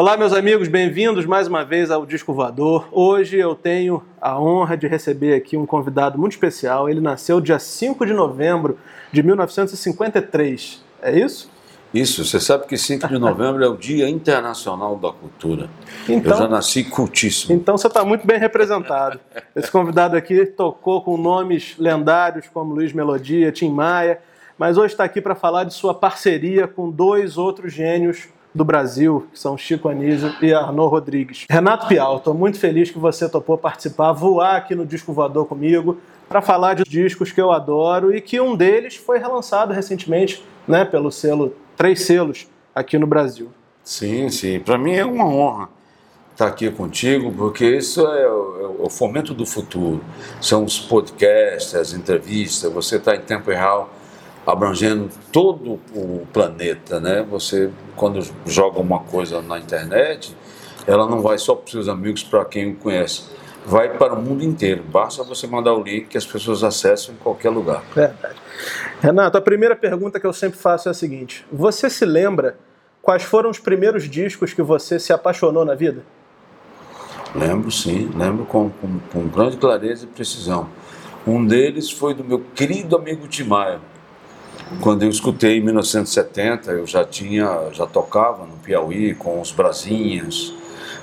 Olá, meus amigos, bem-vindos mais uma vez ao Disco Voador. Hoje eu tenho a honra de receber aqui um convidado muito especial. Ele nasceu dia 5 de novembro de 1953. É isso? Isso, você sabe que 5 de novembro é o Dia Internacional da Cultura. Então, eu já nasci cultíssimo. Então você está muito bem representado. Esse convidado aqui tocou com nomes lendários como Luiz Melodia, Tim Maia, mas hoje está aqui para falar de sua parceria com dois outros gênios do Brasil, que são Chico Anísio e Arnaud Rodrigues. Renato Pial, estou muito feliz que você topou participar, voar aqui no Disco Voador comigo, para falar de discos que eu adoro e que um deles foi relançado recentemente né, pelo selo Três Selos aqui no Brasil. Sim, sim. Para mim é uma honra estar aqui contigo, porque isso é o, é o fomento do futuro. São os podcasts, as entrevistas, você está em tempo real abrangendo todo o planeta, né? Você quando joga uma coisa na internet, ela não vai só para os seus amigos, para quem o conhece, vai para o mundo inteiro. Basta você mandar o link que as pessoas acessam em qualquer lugar. Verdade. Renato, a primeira pergunta que eu sempre faço é a seguinte: você se lembra quais foram os primeiros discos que você se apaixonou na vida? Lembro, sim, lembro com, com, com grande clareza e precisão. Um deles foi do meu querido amigo Timaya quando eu escutei em 1970, eu já tinha, já tocava no Piauí com os Brasinhas,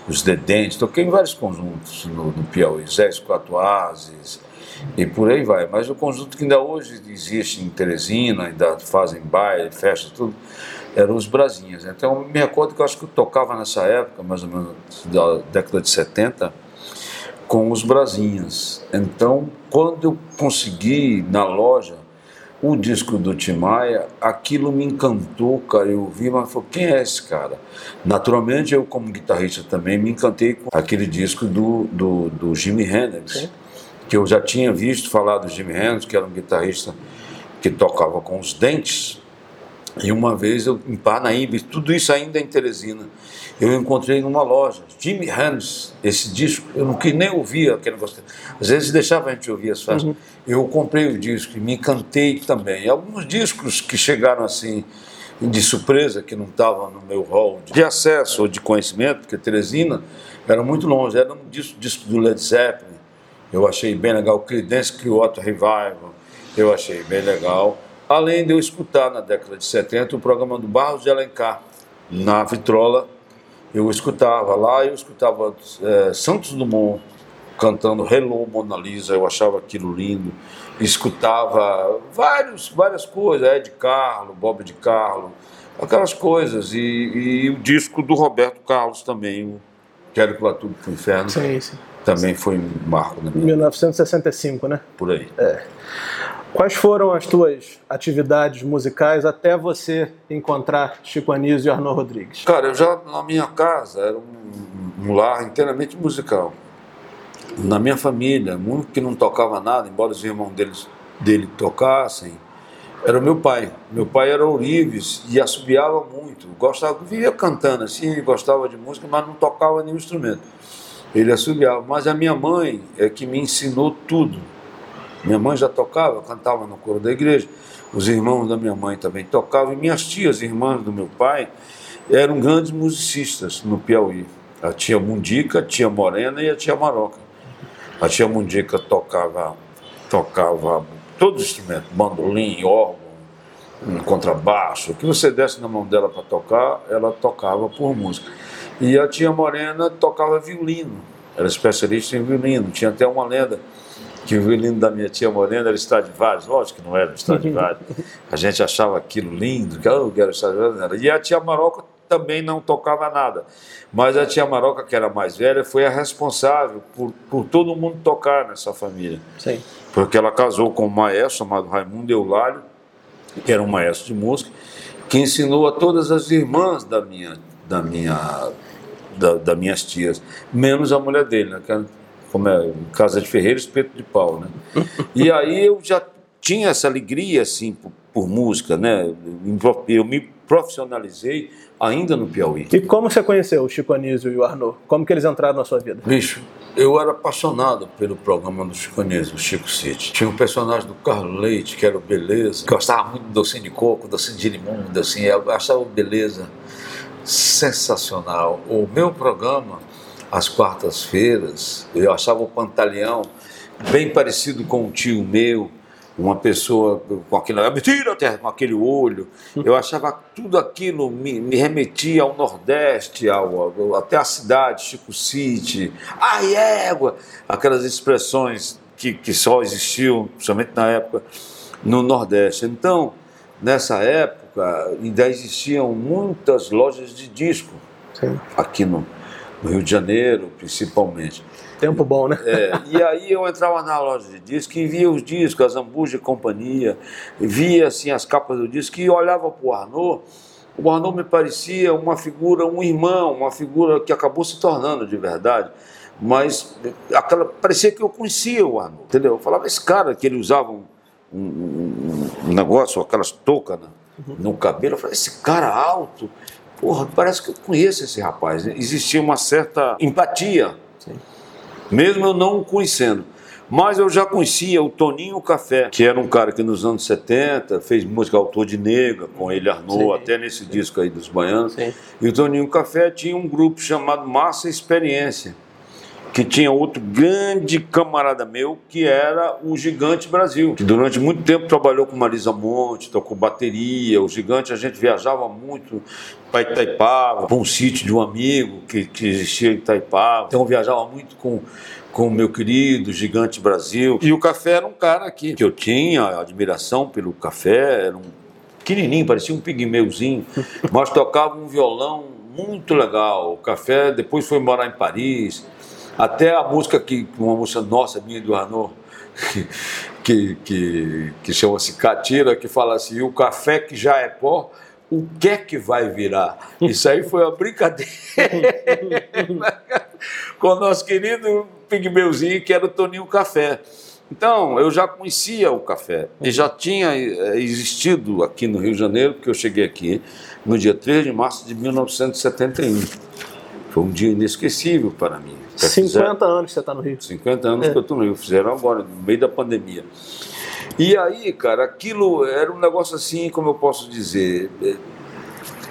os Dedentes, toquei em vários conjuntos no, no Piauí, Zé Quatro Ases e por aí vai. Mas o conjunto que ainda hoje existe em Teresina, ainda fazem baile, festa, tudo, eram os Brasinhas. Então me recordo que eu acho que eu tocava nessa época, mais ou menos da década de 70, com os Brasinhas. Então, quando eu consegui na loja o disco do Tim Maia, aquilo me encantou, cara. Eu vi, mas falei, quem é esse cara? Naturalmente, eu, como guitarrista também, me encantei com aquele disco do, do, do Jimi Hendrix, Sim. que eu já tinha visto falar do Jimi Hendrix, que era um guitarrista que tocava com os dentes. E uma vez, eu, em Parnaíba, tudo isso ainda em Teresina, eu encontrei numa loja, Jimmy Hendrix, esse disco, eu não nem ouvir aquele negócio. Às vezes deixava a gente ouvir as faixas. Uhum. Eu comprei o disco e me encantei também. E alguns discos que chegaram assim de surpresa, que não estavam no meu hall de acesso ou de conhecimento, porque Teresina era muito longe, era um disco, disco do Led Zeppelin, eu achei bem legal. O Creedence Clearwater Revival, eu achei bem legal. Além de eu escutar na década de 70 o programa do Barros de Alencar, na vitrola eu escutava lá, eu escutava é, Santos Dumont cantando Hello Mona Lisa, eu achava aquilo lindo. Escutava vários, várias coisas, Ed Carlo, Bob de Carlo, aquelas coisas. E, e, o disco do Roberto Carlos também, o Quero que vá tudo pro inferno. Sim, sim. Também foi um marco na minha 1965, né? Por aí. É. Quais foram as tuas atividades musicais até você encontrar Chico Anísio e Arnaud Rodrigues? Cara, eu já na minha casa era um, um lar inteiramente musical. Na minha família, muito que não tocava nada, embora os irmãos deles, dele tocassem, era o meu pai. Meu pai era ourives e assobiava muito. Gostava, vivia cantando assim, gostava de música, mas não tocava nenhum instrumento. Ele assobiava. Mas a minha mãe é que me ensinou tudo minha mãe já tocava, cantava no coro da igreja. Os irmãos da minha mãe também tocavam. E minhas tias, irmãs do meu pai, eram grandes musicistas no Piauí. A tia Mundica, a tia Morena e a tia Maroca. A tia Mundica tocava, tocava todos os instrumentos, bandolim, órgão, contrabaixo. O que você desse na mão dela para tocar, ela tocava por música. E a tia Morena tocava violino. Era especialista em violino. Tinha até uma lenda que o violino da minha tia Morena era Stradivarius, lógico que não era Stradivarius. A gente achava aquilo lindo, que era Stradivarius. E a tia Maroca também não tocava nada. Mas a tia Maroca, que era mais velha, foi a responsável por, por todo mundo tocar nessa família. Sim. Porque ela casou com um maestro chamado Raimundo Eulálio, que era um maestro de música, que ensinou a todas as irmãs da minha, da minha, da, das minhas tias, menos a mulher dele, né? Como é Casa de Ferreira, Espeto de Pau, né? E aí eu já tinha essa alegria, assim, por, por, música, né? Eu me profissionalizei ainda no Piauí. E como você conheceu o Chico Anísio e o Arnaud? Como que eles entraram na sua vida? Bicho, eu era apaixonado pelo programa do Chico Anísio, o Chico City. Tinha um personagem do Carlos Leite, que era o Beleza. Gostava muito do docinho de coco, docinho de limão, docinho, eu achava beleza sensacional. O meu programa, às quartas-feiras, eu achava o Pantaleão bem parecido com um tio meu, uma pessoa com aquele, mentira, com aquele olho. Eu achava tudo aquilo me, me remetia ao Nordeste, ao, ao, até a cidade, Chico City, ai égua, aquelas expressões que, que só existiam, principalmente na época, no Nordeste. Então, nessa época, ainda existiam muitas lojas de disco, Sim. aqui no, no Rio de Janeiro, principalmente. Tempo bom, né? É, e aí eu entrava na loja de disco e via os discos, as Zambuja e companhia, via assim as capas do disco e olhava para o Arnaud. O Arnaud me parecia uma figura, um irmão, uma figura que acabou se tornando de verdade. Mas aquela, parecia que eu conhecia o Arnaud, entendeu? Eu falava, esse cara que ele usava um, um, um negócio, aquelas toucas né, uhum. no cabelo, eu falei, esse cara alto, porra, parece que eu conheço esse rapaz. Existia uma certa empatia. Sim mesmo eu não o conhecendo. Mas eu já conhecia o Toninho Café, que era um cara que nos anos 70 fez música autor de nega, com ele sim, até nesse sim. disco aí dos baianos. Sim. E o Toninho Café tinha um grupo chamado Massa Experiência, que tinha outro grande camarada meu, que era o Gigante Brasil, que durante muito tempo trabalhou com Marisa Monte, tocou bateria. O Gigante a gente viajava muito para Itaipava, para um sítio de um amigo que, que existia em Itaipava. Então eu viajava muito com com o meu querido Gigante Brasil. E o Café era um cara aqui que eu tinha admiração pelo Café, era um pequenininho, parecia um pigmeuzinho, mas tocava um violão muito legal. O Café depois foi morar em Paris. Até a música que uma música nossa, minha do Arnaud, que, que, que chama-se Catira, que fala assim: o café que já é pó o que é que vai virar? Isso aí foi uma brincadeira com o nosso querido pigmeuzinho, que era o Toninho Café. Então, eu já conhecia o café e já tinha eh, existido aqui no Rio de Janeiro, porque eu cheguei aqui no dia 3 de março de 1971. Foi um dia inesquecível para mim. 50 fizeram, anos que você está no Rio. 50 anos é. que eu estou no Rio. Fizeram agora, no meio da pandemia. E aí, cara, aquilo era um negócio assim, como eu posso dizer. Eu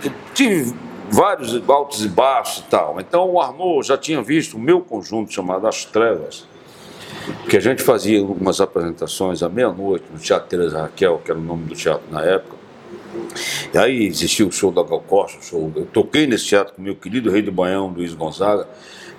é, tive vários altos e baixos e tal. Então o Arnaud já tinha visto o meu conjunto chamado As Trevas, que a gente fazia algumas apresentações à meia-noite no Teatro Teresa Raquel, que era o nome do teatro na época. E aí existia o show da Gal Costa, show. Eu toquei nesse teatro com o meu querido rei do Baião, Luiz Gonzaga,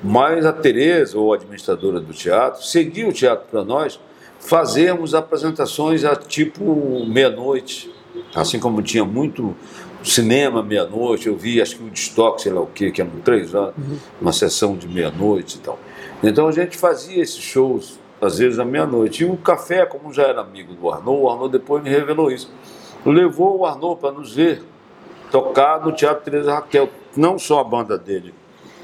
mas a Tereza, ou a administradora do teatro, seguia o teatro para nós fazermos apresentações a tipo meia-noite. Assim como tinha muito cinema meia-noite, eu vi acho que o Destoque, sei lá o quê, que eram três anos, uhum. uma sessão de meia-noite e tal. Então a gente fazia esses shows, às vezes à meia-noite. E o café, como já era amigo do Arnaud, o Arnaud depois me revelou isso. Levou o Arnaud para nos ver tocar no Teatro Teresa Raquel, não só a banda dele,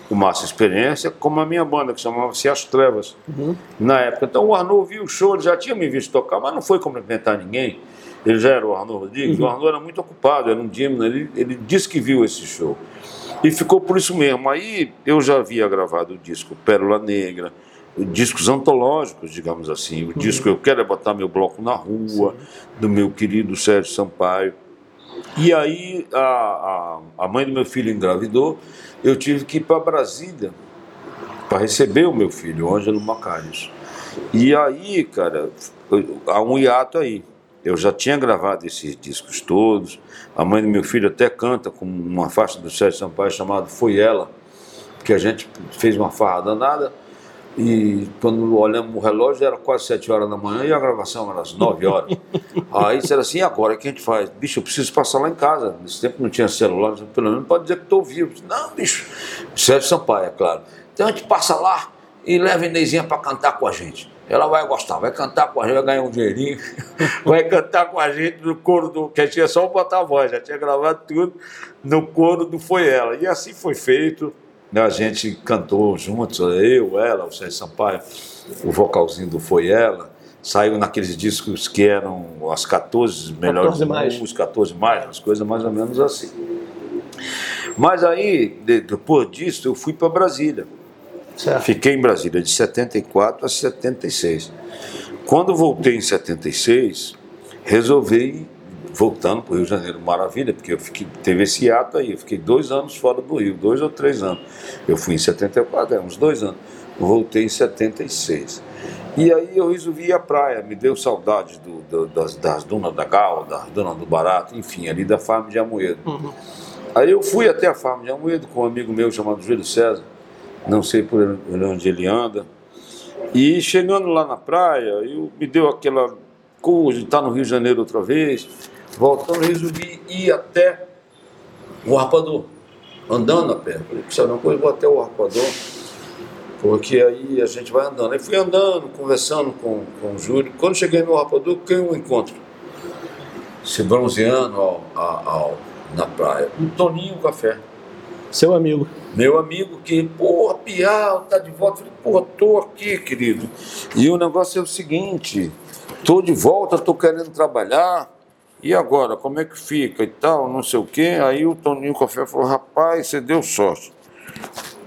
o Massa Experiência, como a minha banda, que chamava-se As Trevas, uhum. na época. Então o Arnaud viu o show, ele já tinha me visto tocar, mas não foi cumprimentar ninguém. Ele já era o Arnaud Rodrigues, uhum. o Arnaud era muito ocupado, era um Dimna, ele, ele disse que viu esse show. E ficou por isso mesmo. Aí eu já havia gravado o disco Pérola Negra, discos antológicos, digamos assim. O uhum. disco Eu Quero é Botar Meu Bloco na Rua, Sim. do meu querido Sérgio Sampaio. E aí a, a, a mãe do meu filho engravidou, eu tive que ir para Brasília para receber o meu filho, Ângelo Macarius. E aí, cara, há um hiato aí. Eu já tinha gravado esses discos todos. A mãe do meu filho até canta com uma faixa do Sérgio Sampaio chamada Foi Ela, que a gente fez uma farra danada. E quando olhamos o relógio, era quase 7 horas da manhã e a gravação era às 9 horas. Aí disseram assim: e agora o que a gente faz? Bicho, eu preciso passar lá em casa. Nesse tempo não tinha celular, pelo menos pode dizer que estou vivo. Não, bicho, Sérgio Sampaio, é claro. Então a gente passa lá e leva a Inezinha para cantar com a gente. Ela vai gostar, vai cantar com a gente, vai ganhar um dinheirinho, vai cantar com a gente no coro do. que tinha só botar a voz, já tinha gravado tudo no coro do Foi Ela. E assim foi feito. Né, a gente cantou juntos, eu, ela, o Sérgio Sampaio, o vocalzinho do Foi Ela. Saiu naqueles discos que eram as 14 melhores 14 mais. músicas, 14 mais, as coisas mais ou menos assim. Mas aí, depois disso, eu fui para Brasília. Certo. Fiquei em Brasília de 74 a 76. Quando voltei em 76, resolvi voltando para o Rio de Janeiro, maravilha, porque eu fiquei, teve esse ato aí, eu fiquei dois anos fora do Rio, dois ou três anos. Eu fui em 74, é, uns dois anos. voltei em 76. E aí eu resolvi ir à praia, me deu saudade do, do, das, das, dunas da Gal, das dunas do Barato, enfim, ali da farm de Amoedo. Uhum. Aí eu fui até a farm de Amoedo com um amigo meu chamado Júlio César, não sei por onde ele anda, e chegando lá na praia, eu, me deu aquela coisa de estar no Rio de Janeiro outra vez, voltando, resolvi ir até o Arpador, andando a pé. Falei, precisa uma coisa, vou até o Arpador, porque aí a gente vai andando. Aí fui andando, conversando com, com o Júlio. Quando cheguei no Arpador, quem eu encontro? Se bronzeando ao, ao, ao, na praia. Um Toninho Café. Seu amigo. Meu amigo que, porra, Piau, tá de volta. Falei, porra, tô aqui, querido. E o negócio é o seguinte, tô de volta, tô querendo trabalhar. E agora, como é que fica e tal, não sei o quê. Aí o Toninho Café falou, rapaz, você deu sorte.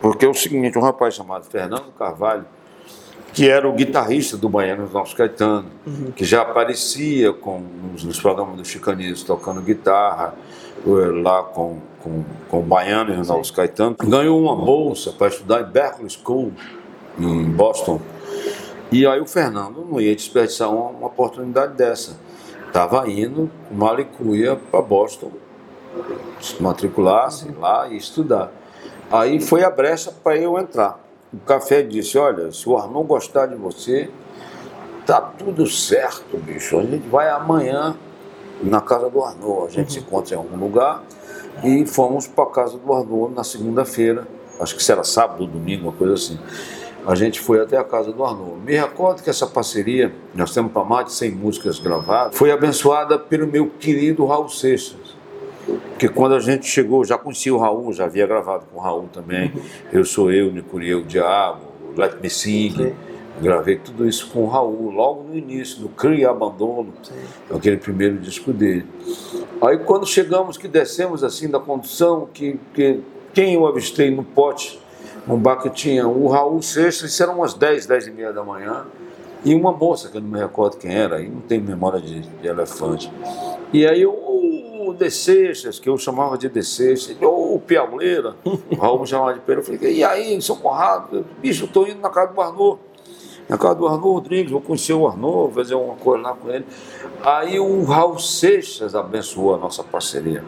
Porque é o seguinte, um rapaz chamado Fernando Carvalho, que era o guitarrista do Baiano Nosso Caetano, uhum. que já aparecia com, nos, nos programas do Chicanismo tocando guitarra, lá com, com, com o Baiano e Ronaldo Caetano, ganhou uma bolsa para estudar em Berkeley School, em Boston. E aí o Fernando não ia desperdiçar uma, uma oportunidade dessa. Estava indo com Malicuia para Boston, se matriculasse lá e estudar. Aí foi a brecha para eu entrar. O café disse: Olha, se o Arnon gostar de você, tá tudo certo, bicho. A gente vai amanhã na casa do Arnaud. A gente uhum. se encontra em algum lugar e fomos para a casa do Arnaud na segunda-feira, acho que será sábado ou domingo, uma coisa assim. A gente foi até a casa do Arnaud. Me recordo que essa parceria, nós temos para mais de 100 músicas gravadas, foi abençoada pelo meu querido Raul Seixas. Porque quando a gente chegou, já conhecia o Raul, já havia gravado com o Raul também. Eu sou eu, Nicuriel, o Diabo, Let Me Sing. Gravei tudo isso com o Raul, logo no início, no Cria e Abandono, aquele primeiro disco dele. Aí quando chegamos, que descemos assim da condução, que, que quem eu avistei no pote, um bar que tinha o Raul Seixas, isso eram umas 10, 10 e meia da manhã, e uma moça, que eu não me recordo quem era, aí não tem memória de, de elefante. E aí o, o De Seixas, que eu chamava de De Seixas, ou o Piauleira, o Raul me chamava de Pedro, eu falei, e aí, São Conrado, bicho, eu estou indo na casa do Arnô na casa do Arnô Rodrigues, vou conhecer o Arnô, fazer uma coisa lá com ele. Aí o Raul Seixas abençoou a nossa parceria,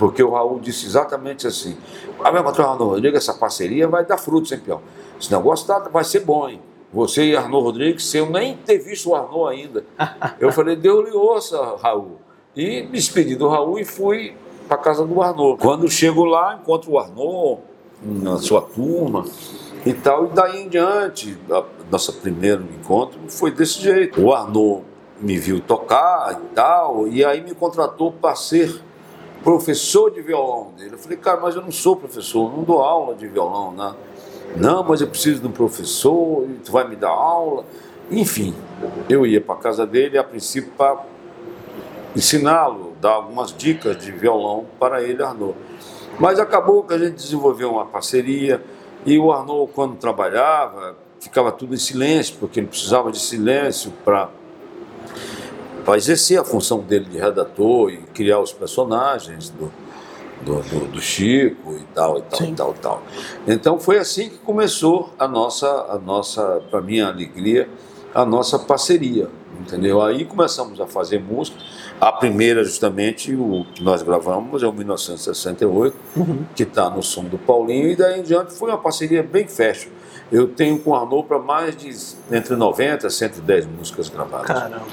porque o Raul disse exatamente assim: ah, meu patrão Arnô Rodrigues, essa parceria vai dar frutos, hein, Pião? Esse negócio tá, vai ser bom, hein? Você e Arnô Rodrigues, sem eu nem ter visto o Arnô ainda. Eu falei, Deus lhe ouça, Raul. E me despedi do Raul e fui para casa do Arnô. Quando chego lá, encontro o Arnô na sua turma e tal, e daí em diante, a nosso primeiro encontro foi desse jeito. O Arnaud me viu tocar e tal, e aí me contratou para ser professor de violão dele. Eu falei, cara, mas eu não sou professor, não dou aula de violão, né? Não, mas eu preciso de um professor, tu vai me dar aula. Enfim, eu ia para casa dele a princípio para ensiná-lo, dar algumas dicas de violão para ele, Arnaud. Mas acabou que a gente desenvolveu uma parceria e o Arnaud, quando trabalhava, ficava tudo em silêncio, porque ele precisava de silêncio para exercer a função dele de redator e criar os personagens do, do, do, do Chico e tal, e tal, Sim. e tal, e tal. Então foi assim que começou a nossa, a nossa para minha alegria, a nossa parceria, entendeu? Aí começamos a fazer música. A primeira, justamente, o que nós gravamos é o 1968, uhum. que está no som do Paulinho, e daí em diante foi uma parceria bem fashion. Eu tenho com Arnaud para mais de entre 90 e 110 músicas gravadas. Caramba.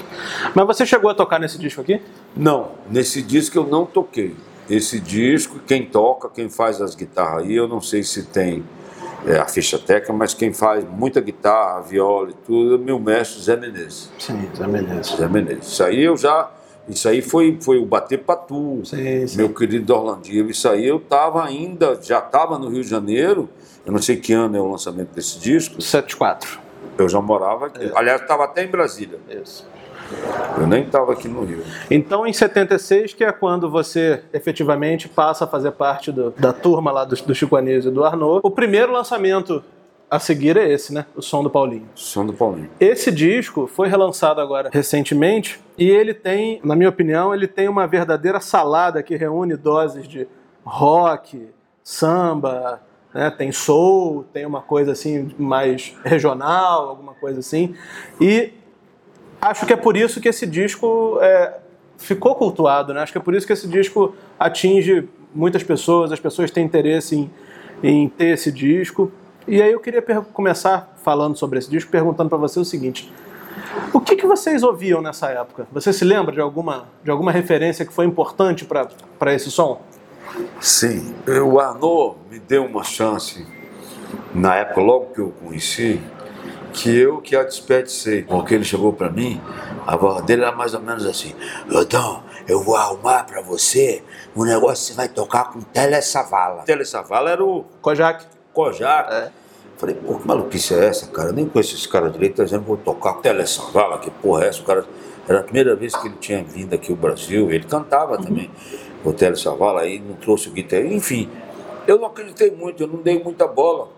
Mas você chegou a tocar nesse disco aqui? Não, nesse disco eu não toquei. Esse disco, quem toca, quem faz as guitarras aí, eu não sei se tem é, a ficha técnica, mas quem faz muita guitarra, viola e tudo, é meu mestre Zé Menezes. Sim, Zé Menezes. Zé Menezes. Isso aí eu já isso aí foi, foi o bater patu, sim, sim. meu querido Orlandinho. Isso aí eu estava ainda, já estava no Rio de Janeiro, eu não sei que ano é o lançamento desse disco. 74. Eu já morava aqui. É. Aliás, estava até em Brasília. Isso. Eu nem estava aqui no Rio. Então, em 76, que é quando você efetivamente passa a fazer parte do, da turma lá do, do Chico Anísio e do Arnaud, o primeiro lançamento a seguir é esse, né? O Som do Paulinho. Som do Paulinho. Esse disco foi relançado agora recentemente e ele tem, na minha opinião, ele tem uma verdadeira salada que reúne doses de rock, samba, né? tem soul, tem uma coisa assim mais regional, alguma coisa assim. E acho que é por isso que esse disco é, ficou cultuado, né? Acho que é por isso que esse disco atinge muitas pessoas, as pessoas têm interesse em, em ter esse disco. E aí eu queria começar falando sobre esse disco, perguntando para você o seguinte: o que, que vocês ouviam nessa época? Você se lembra de alguma, de alguma referência que foi importante para esse som? Sim, o Arnaud me deu uma chance, na época, logo que eu conheci, que eu que a desperdicei. Porque ele chegou para mim, a voz dele era mais ou menos assim: Então, eu vou arrumar para você um negócio que você vai tocar com Tele Savala. Tele Savala era o. Kojak. Kojak. É. Falei, pô, que maluquice é essa, cara? Eu nem conheço esse cara direito, tá dizendo, vou tocar com Tele Savala, que porra é essa? O cara. Era a primeira vez que ele tinha vindo aqui ao Brasil, ele cantava uhum. também. O Savala aí não trouxe o guitarra, enfim. Eu não acreditei muito, eu não dei muita bola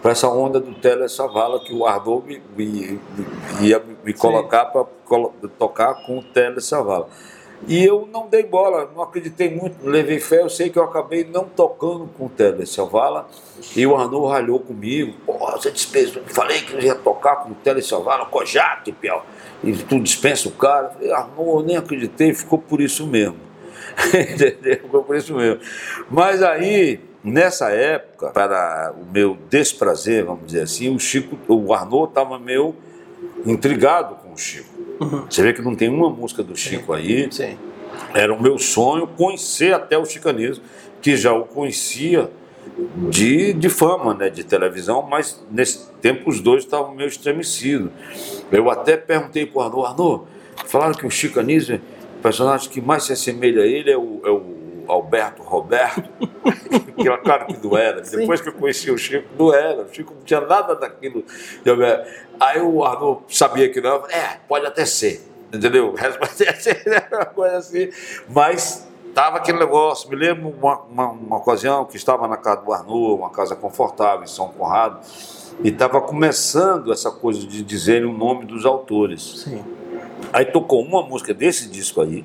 para essa onda do Tele Savala que o Ardou me, me, me, ia me colocar para tocar com o Tele Savala. E eu não dei bola, não acreditei muito, não levei fé. Eu sei que eu acabei não tocando com o Tele Savala. E o Arnaud ralhou comigo. Porra, você dispensa. Eu falei que eu ia tocar com o Tele Savala, Kojak, Piau. E tu dispensa o cara. Eu falei, Arnaud, eu nem acreditei, ficou por isso mesmo. Entendeu? Ficou por isso mesmo. Mas aí, nessa época, para o meu desprazer, vamos dizer assim, o Chico, o Arnaud estava meio intrigado com o Chico. Uhum. Você vê que não tem uma música do Chico Sim. aí. Sim. Era o meu sonho conhecer até o chicanismo, que já o conhecia de, de fama, né, de televisão, mas nesse tempo os dois estavam meio estremecidos. Eu até perguntei para o Arnaud, Arnaud, falaram que o chicanismo, personagem que mais se assemelha a ele é o, é o Alberto Roberto, que era claro que não era. Depois que eu conheci o Chico, não era. O Chico não tinha nada daquilo. Aí o Arnaud sabia que não. É, pode até ser. Entendeu? Ser uma coisa assim. Mas estava aquele negócio. Me lembro uma, uma, uma, ocasião que estava na casa do Arnaud, uma casa confortável em São Conrado, e estava começando essa coisa de dizerem o nome dos autores. Sim. Aí tocou uma música desse disco aí,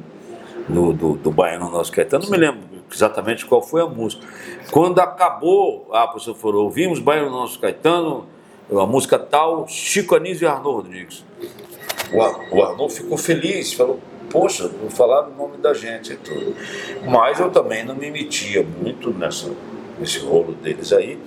do, do, do Baiano Nosso Caetano, não me lembro exatamente qual foi a música. Quando acabou, ah, professor falou, ouvimos Baiano Nosso Caetano, a música tal, Chico Anísio e Arnaud Rodrigues. O, o ficou feliz, falou, poxa, vou falar o nome da gente e tudo. Mas eu também não me metia muito nessa, nesse rolo deles aí.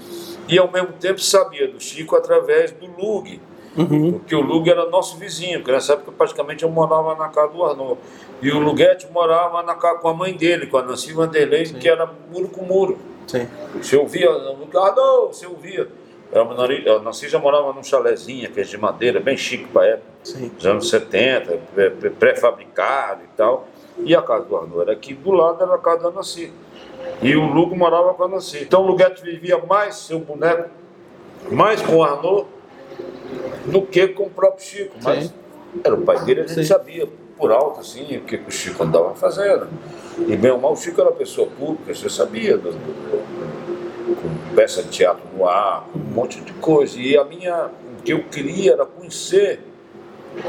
E ao mesmo tempo sabia do Chico através do Lug, Uhum. Porque o Lug era nosso vizinho, porque nessa época praticamente eu morava na casa do Arnaud. E o Luguete morava na casa com a mãe dele, com a Nancy Vanderlei, Sim. que era muro com muro. Sim. Você ouvia, Arnaud, você ouvia. A Nancy já morava num chalezinho, que é de madeira, bem chique para época. Sim. Dos anos 70, pré-fabricado e tal. E a casa do Arnaud era aqui do lado, era a casa da Nancy. E o Lugo morava com a Nancy. Então o Luguete vivia mais seu boneco, mais com o Arnaud do que com o próprio Chico. Mas Sim. era o pai dele, Sim. sabia por alto assim o que, o Chico andava fazendo. E bem ou mal, o Chico era pessoa pública, você sabia, do, com peça de teatro no ar, um monte de coisa. E a minha, o que eu queria era conhecer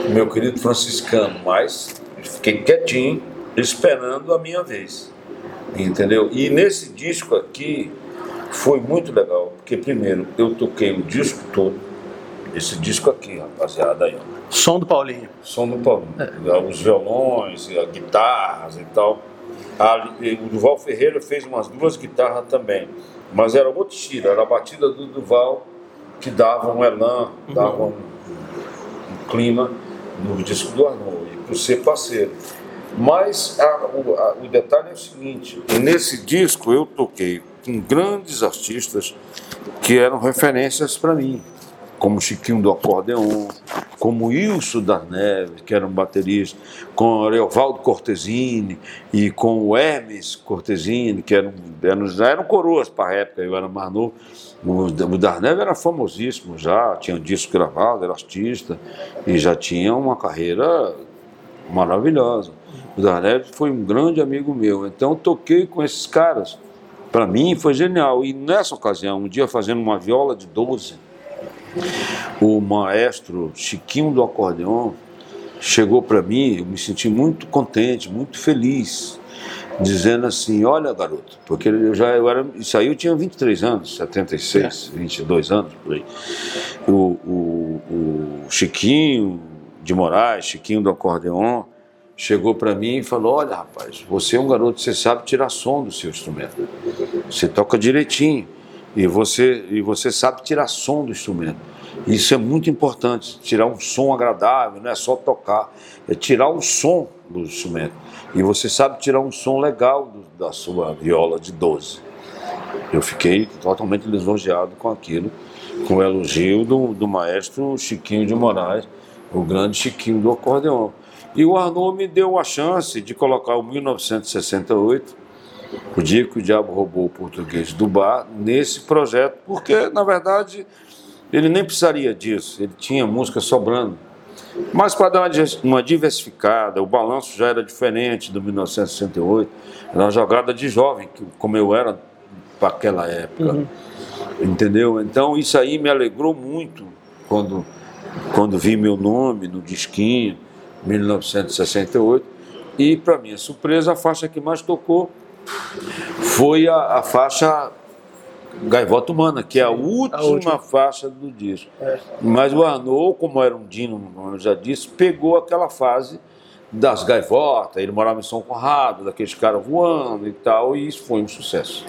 o meu querido franciscano, mas fiquei quietinho, esperando a minha vez. Entendeu? E nesse disco aqui foi muito legal, porque primeiro eu toquei o disco todo esse disco aqui, rapaziada. Aí, Som do Paulinho. Som do Paulinho. É. Os violões, as guitarras e tal. o Duval Ferreira fez umas duas guitarras também. Mas era outro estilo, era a batida do Duval que dava um elan, uhum. dava um, um, clima no disco do Arnaud, e por ser parceiro. Mas a, o, a, o detalhe é o seguinte: nesse disco eu toquei com grandes artistas que eram referências para mim como Chiquinho do Acordeon, como Wilson das Neves, que era um baterista, com o Ariovaldo Cortesini e com o Hermes Cortesini, que eram, eram, já eram coroas para a época, eu era mais novo. O, o das Neves era famosíssimo já, tinha um disco gravado, era artista e já tinha uma carreira maravilhosa. O das Neves foi um grande amigo meu, então toquei com esses caras. Para mim foi genial. E nessa ocasião, um dia fazendo uma viola de 12, o maestro Chiquinho do acordeon chegou para mim, eu me senti muito contente, muito feliz, dizendo assim: Olha, garoto, porque eu já eu era, isso aí eu tinha 23 anos, 76, é. 22 anos por aí. O, o, o Chiquinho de Moraes, Chiquinho do acordeon, chegou para mim e falou: Olha, rapaz, você é um garoto, você sabe tirar som do seu instrumento, você toca direitinho e você, e você sabe tirar som do instrumento. Isso é muito importante, tirar um som agradável, não é só tocar, é tirar o som do instrumento. E você sabe tirar um som legal do, da sua viola de 12. Eu fiquei totalmente lisonjeado com aquilo, com o elogio do, do maestro Chiquinho de Moraes, o grande Chiquinho do acordeon. E o Arnaud me deu a chance de colocar o 1968 o dia que o diabo roubou o português do bar, nesse projeto, porque, na verdade, ele nem precisaria disso, ele tinha música sobrando. Mas para dar uma diversificada, o balanço já era diferente do 1968, era uma jogada de jovem, como eu era para aquela época. Uhum. Entendeu? Então isso aí me alegrou muito quando, quando vi meu nome no disquinho, 1968. E, para minha surpresa, a faixa que mais tocou foi a, a faixa Gaivota Humana, que é a última, a última. faixa do disco. É. Mas o Arnaud, como era um dino, como eu já disse, pegou aquela fase das gaivotas, ele morava em São Conrado, daqueles caras voando e tal, e isso foi um sucesso.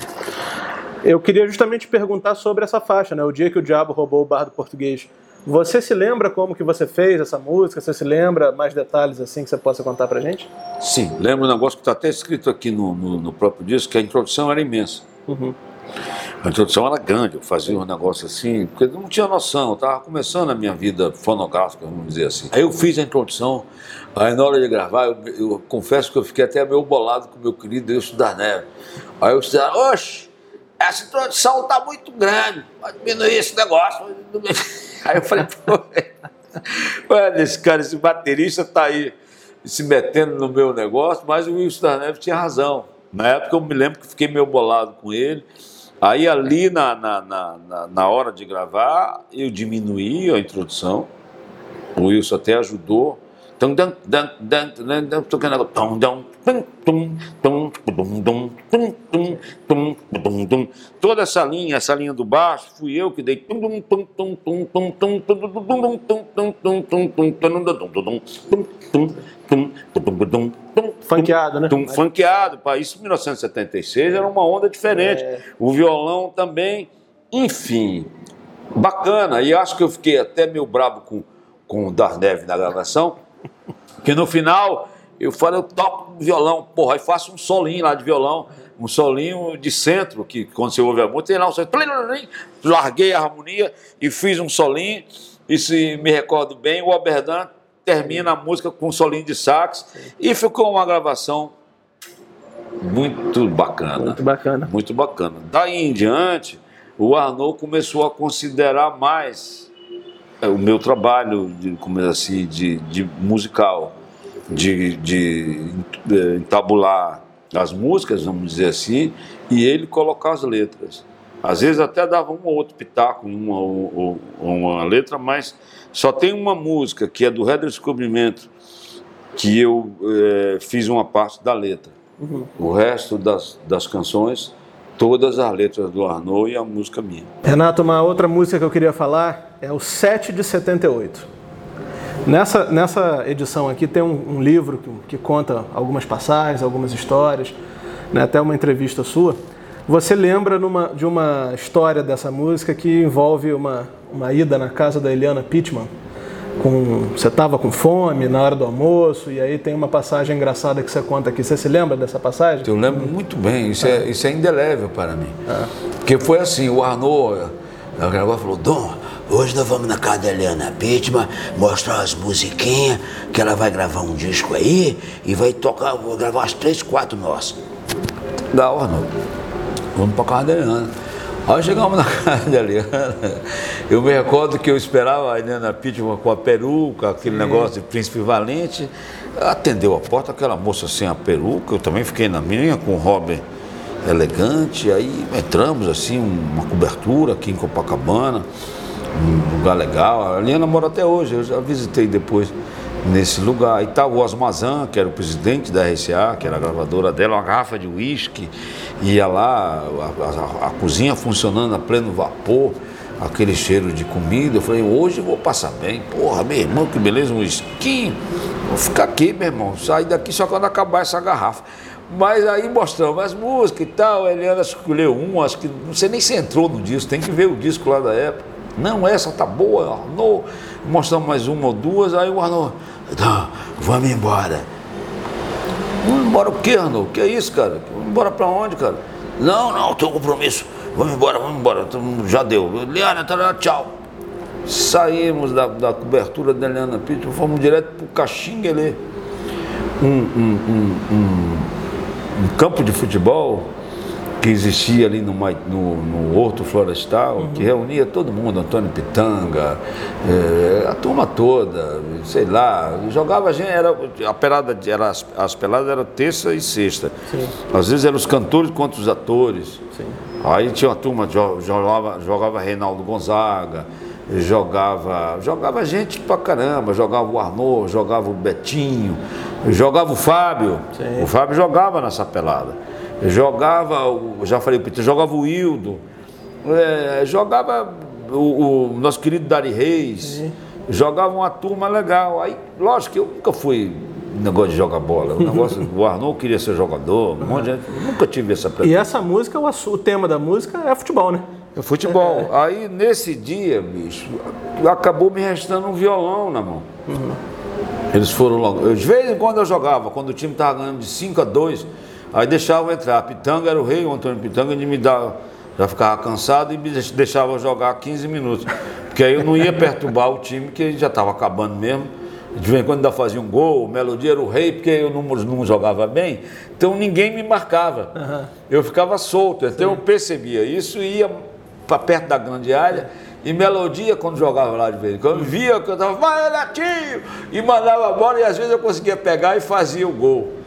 Eu queria justamente perguntar sobre essa faixa, né? O dia que o diabo roubou o bar do português. Você se lembra como que você fez essa música? Você se lembra mais detalhes assim que você possa contar pra gente? Sim, lembro um negócio que está até escrito aqui no, no, no, próprio disco, que a introdução era imensa. Uhum. A introdução era grande, eu fazia um negócio assim, porque eu não tinha noção, eu estava começando a minha vida fonográfica, vamos dizer assim. Aí eu fiz a introdução, aí na hora de gravar, eu, eu confesso que eu fiquei até meio bolado com o meu querido Deus da Neve. Aí eu disse, oxe, essa introdução está muito grande, pode diminuir esse negócio. Aí eu falei, pô, olha esse cara, esse baterista está aí se metendo no meu negócio, mas o Wilson da Neve tinha razão. Na época eu me lembro que fiquei meio bolado com ele. Aí ali na, na, na, na hora de gravar, eu diminuí a introdução. O Wilson até ajudou. Toda essa linha, essa linha do baixo, fui eu que dei. Funkeado, né? Funkeado. Isso em 1976 era uma onda diferente. O violão também, enfim, bacana. E acho que eu fiquei até meio brabo com, com o Darneve na gravação que no final eu falo, eu toco violão, porra, aí faço um solinho lá de violão, um solinho de centro, que quando você ouve a música, tem lá um solinho, larguei a harmonia e fiz um solinho, e se me recordo bem, o Oberdan termina a música com um solinho de sax, e ficou uma gravação muito bacana. Muito bacana. Muito bacana. Daí em diante, o Arnaud começou a considerar mais o meu trabalho de, como é assim, de, de musical, de, de, de entabular as músicas, vamos dizer assim, e ele colocar as letras. Às vezes até dava um ou outro pitaco em uma, uma letra, mas só tem uma música que é do Redescobrimento que eu é, fiz uma parte da letra. Uhum. O resto das, das canções todas as letras do Arnaud e a música minha. Renato, uma outra música que eu queria falar é o 7 de 78. Nessa, nessa edição aqui tem um, um livro que, que, conta algumas passagens, algumas histórias, né, até uma entrevista sua. Você lembra numa, de uma história dessa música que envolve uma, uma ida na casa da Eliana Pittman, com você estava com fome na hora do almoço e aí tem uma passagem engraçada que você conta aqui. Você se lembra dessa passagem? Eu lembro muito bem. Isso é, é isso é indelével para mim. É. Porque foi assim, o Arnaud, a gravadora falou, Dom, hoje nós vamos na casa da Helena Pittman mostrar as musiquinhas, que ela vai gravar um disco aí e vai tocar, vou gravar umas três, quatro nossas. Da Arnaud, vamos para casa da Helena. Aí chegamos na casa da Eliana, eu me recordo que eu esperava a Eliana Pittman com a peruca, aquele Sim. negócio de príncipe valente. Atendeu a porta aquela moça sem a peruca, eu também fiquei na minha com o Robin elegante, aí entramos assim, uma cobertura aqui em Copacabana. Um lugar legal. A Liana mora até hoje, eu já visitei depois nesse lugar. E estava tá o Osmazan, que era o presidente da RCA, que era a gravadora dela, uma garrafa de uísque, ia lá, a, a, a, cozinha funcionando a pleno vapor, aquele cheiro de comida. Eu falei, hoje eu vou passar bem. Porra, meu irmão, que beleza, um uísquinho. Vou ficar aqui, meu irmão, sair daqui só quando acabar essa garrafa. Mas aí mostramos as músicas e tal, a Eliana escolheu um, acho que não sei nem se entrou no disco, tem que ver o disco lá da época. Não, essa tá boa, Arnaud. Mostramos mais uma ou duas, aí o Arnaud, não, vamos embora. Vamos embora o quê, Arnaud? O que é isso, cara? Vamos embora pra onde, cara? Não, não, tenho um compromisso. Vamos embora, vamos embora. Já deu. Eliana, tá, tchau. Saímos da, da cobertura da Eliana Pinto, fomos direto pro Caxinguelê. Um, um, um, um, um campo de futebol que existia ali no, no, no Horto Florestal, uhum. que reunia todo mundo, Antônio Pitanga, é, a turma toda, sei lá, jogava a gente, era, a pelada, era, as, as peladas eram terça e sexta. Sim. Às vezes eram os cantores contra os atores. Sim. Aí tinha uma turma, jogava, jogava Reinaldo Gonzaga, jogava, jogava gente pra caramba, jogava o Arnaud, jogava o Betinho, jogava o Fábio. Sim. O Fábio jogava nessa pelada jogava, o, já falei jogava o Hildo, é, jogava o, o, nosso querido Dari Reis, uhum. jogava uma turma legal. Aí, lógico que eu nunca fui negócio de jogar bola. O negócio queria ser jogador, um monte de gente. Nunca tive essa pretensão. E essa música, o, o tema da música é futebol, né? É futebol. É. Aí nesse dia, bicho, acabou me restando um violão na mão. Uhum. Eles foram logo. de vez em quando eu jogava, quando o time estava ganhando de 5 a 2, Aí deixavam entrar. Pitanga era o rei, o Antônio Pitanga, ele me dava, já ficava cansado e me deixava jogar 15 minutos. Porque aí eu não ia perturbar o time, que já estava acabando mesmo. De vez em quando ainda fazia um gol, o Melodia era o rei, porque eu não, não jogava bem, então ninguém me marcava. Uhum. Eu ficava solto, então Sim. eu percebia isso e ia para perto da grande área. E Melodia, quando jogava lá de vez em quando, via que eu estava, vai, Netinho! E mandava a bola e às vezes eu conseguia pegar e fazia o gol.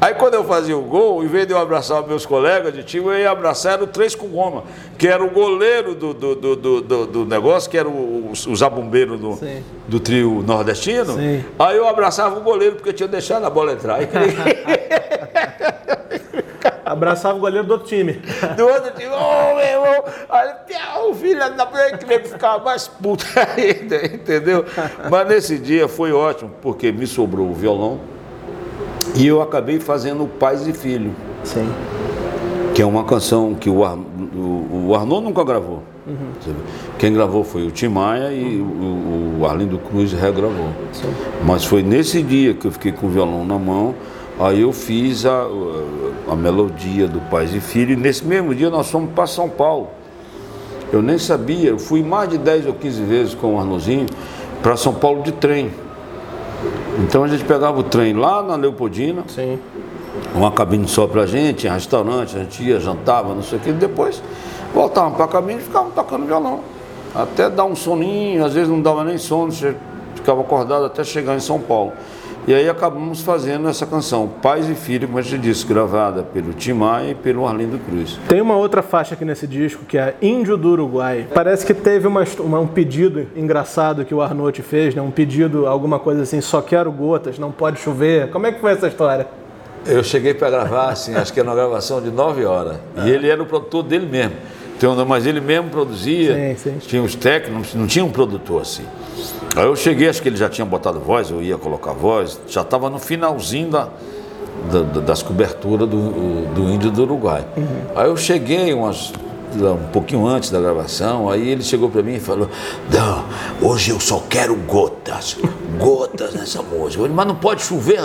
Aí quando eu fazia o gol, em vez de eu abraçar os meus colegas de time, eu ia abraçar o Três com Goma, que era o goleiro do, do, do, do, do negócio, que era o, o zabumbeiro do, do trio nordestino. Sim. Aí eu abraçava o goleiro, porque eu tinha deixado a bola entrar. Abraçava o goleiro do outro time. Do outro time, ô oh, meu irmão, o filho da que veio ficar mais puto ainda, entendeu? Mas nesse dia foi ótimo, porque me sobrou o violão e eu acabei fazendo Pais e Filho. Sim. Que é uma canção que o, Ar, o, o nunca gravou. Uhum. Quem gravou foi o Tim Maia e o, o Arlindo Cruz regravou. Sim. Mas foi nesse dia que eu fiquei com o violão na mão, aí eu fiz a, a melodia do Pais e Filho, e nesse mesmo dia nós fomos para São Paulo. Eu nem sabia, eu fui mais de 10 ou 15 vezes com o Arnozinho para São Paulo de trem. Então a gente pegava o trem lá na Leopoldina, Sim. uma cabine só pra gente, restaurante, a gente ia, jantava, não sei o que, depois voltávamos pra cabine e ficavam tocando violão. Até dar um soninho, às vezes não dava nem sono, ficava acordado até chegar em São Paulo. E aí acabamos fazendo essa canção, Pais e Filho, como a gente disse, gravada pelo Tim Maia e pelo Arlindo Cruz. Tem uma outra faixa aqui nesse disco que é Índio do Uruguai. Parece que teve uma, uma, um pedido engraçado que o Arnaud fez, né? um pedido, alguma coisa assim, só quero gotas, não pode chover. Como é que foi essa história? Eu cheguei para gravar, assim, acho que era uma gravação de nove horas. E ele era o produtor dele mesmo. Então, mas ele mesmo produzia, sim, sim. tinha os técnicos, não tinha um produtor assim. Aí eu cheguei, acho que ele já tinha botado voz, eu ia colocar voz, já estava no finalzinho da, da, das coberturas do, do Índio do Uruguai. Uhum. Aí eu cheguei umas um pouquinho antes da gravação, aí ele chegou para mim e falou: Não, hoje eu só quero gotas, gotas nessa música. Falei, mas não pode chover?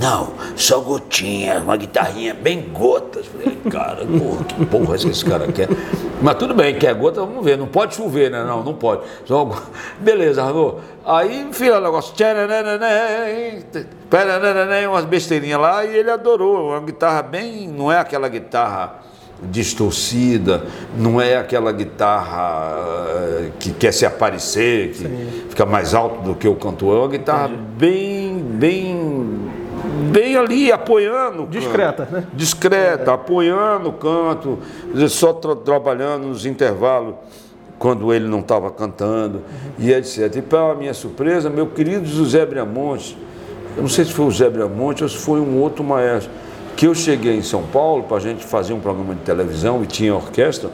Não, só gotinhas, uma guitarrinha bem gotas. Falei, cara, porra, que porra é que esse cara quer? Mas tudo bem, quer gota, vamos ver, não pode chover, né? Não, não pode. Só... Beleza, Arnô. Aí fiz o negócio, umas besteirinhas lá e ele adorou. Uma guitarra bem, não é aquela guitarra distorcida, não é aquela guitarra eh, que quer se aparecer, que Sim. fica mais alto do que o cantor, é uma guitarra Entendi. bem, bem, bem ali, apoiando. Discreta, né? Discreta, é. apoiando o canto, só tra trabalhando nos intervalos quando ele não estava cantando, uhum. e etc. E para a minha surpresa, meu querido José Briamonte, eu não sei se foi o José Briamonte ou se foi um outro maestro, que eu cheguei em São Paulo para a gente fazer um programa de televisão e tinha orquestra,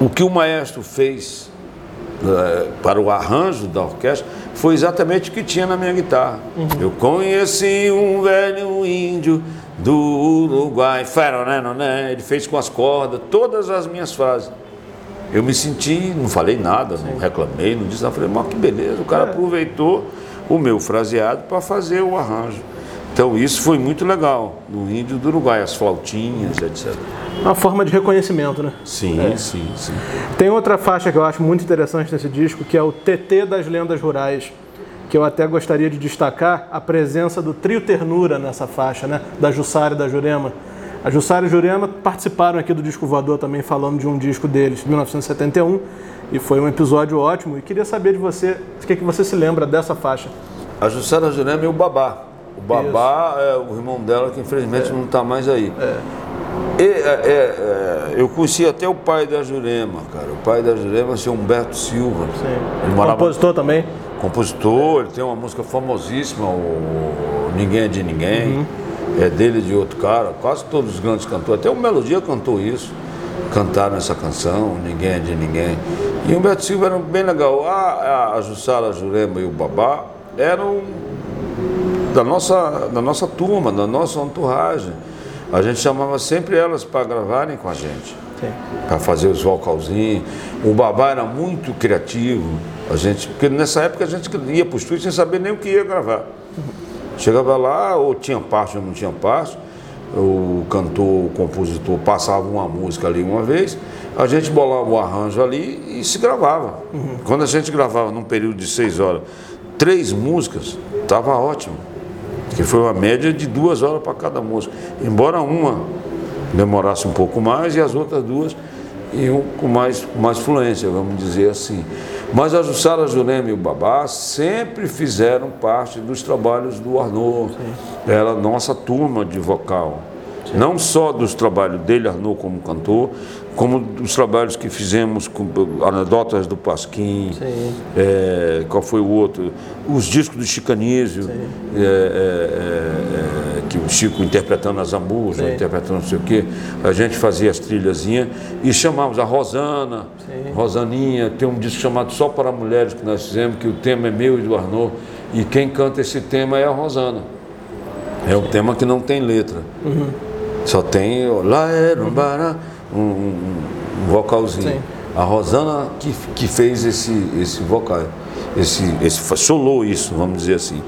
o que o maestro fez uh, para o arranjo da orquestra foi exatamente o que tinha na minha guitarra. Uhum. Eu conheci um velho índio do Uruguai, né? ele fez com as cordas todas as minhas frases. Eu me senti, não falei nada, não reclamei, não disse nada, falei, mas que beleza, o cara é. aproveitou o meu fraseado para fazer o arranjo. Então isso foi muito legal no índio do Uruguai, as flautinhas, etc. Uma forma de reconhecimento, né? Sim, é. sim, sim. Tem outra faixa que eu acho muito interessante nesse disco, que é o TT das Lendas Rurais, que eu até gostaria de destacar a presença do trio Ternura nessa faixa, né? Da Jussara e da Jurema. A Jussara e a Jurema participaram aqui do Disco Voador também, falando de um disco deles, de 1971, e foi um episódio ótimo. E queria saber de você, o que, é que você se lembra dessa faixa? A Jussara, a Jurema e o Babá. O Babá Isso. é o irmão dela que infelizmente é. não está mais aí. É. E, é, é, é, eu conheci até o pai da Jurema, cara. O pai da Jurema, seu Humberto Silva. Sim. Ele morava... Compositor também? Compositor, ele tem uma música famosíssima, o Ninguém é de Ninguém. Uhum. É dele de outro cara. Quase todos os grandes cantores, até o Melodia cantou isso. Cantaram essa canção, Ninguém é de Ninguém. E o Humberto Silva era bem legal. A, a Jussara, a Jurema e o Babá eram da nossa, da nossa turma, da nossa entourage. A gente chamava sempre elas para gravarem com a gente, para fazer os vocalzinhos. O babá era muito criativo, a gente, porque nessa época a gente ia para o estúdio sem saber nem o que ia gravar. Chegava lá, ou tinha parte ou não tinha parte, o cantor, o compositor passava uma música ali uma vez, a gente bolava o arranjo ali e se gravava. Uhum. Quando a gente gravava num período de seis horas, três músicas, estava ótimo. Que foi uma média de duas horas para cada música. Embora uma demorasse um pouco mais e as outras duas iam com mais, mais fluência, vamos dizer assim. Mas a Jussara Jurema e o Babá sempre fizeram parte dos trabalhos do Arnaud. Sim. Era nossa turma de vocal. Sim. Não só dos trabalhos dele, Arnaud, como cantor, como os trabalhos que fizemos com anedotas do Pasquim, é, qual foi o outro? Os discos do Chicanísio, é, é, é, é, que o Chico interpretando as Zambuja, interpretando não sei o quê, a gente fazia as trilhazinhas e chamávamos a Rosana, Sim. Rosaninha, tem um disco chamado Só para Mulheres que nós fizemos, que o tema é meu e do Arnaud, e quem canta esse tema é a Rosana. É um tema que não tem letra. Uhum. Só tem lá era um bará um, vocalzinho. Sim. A Rosana que, que fez esse, esse vocal, esse, esse solou isso, vamos dizer assim.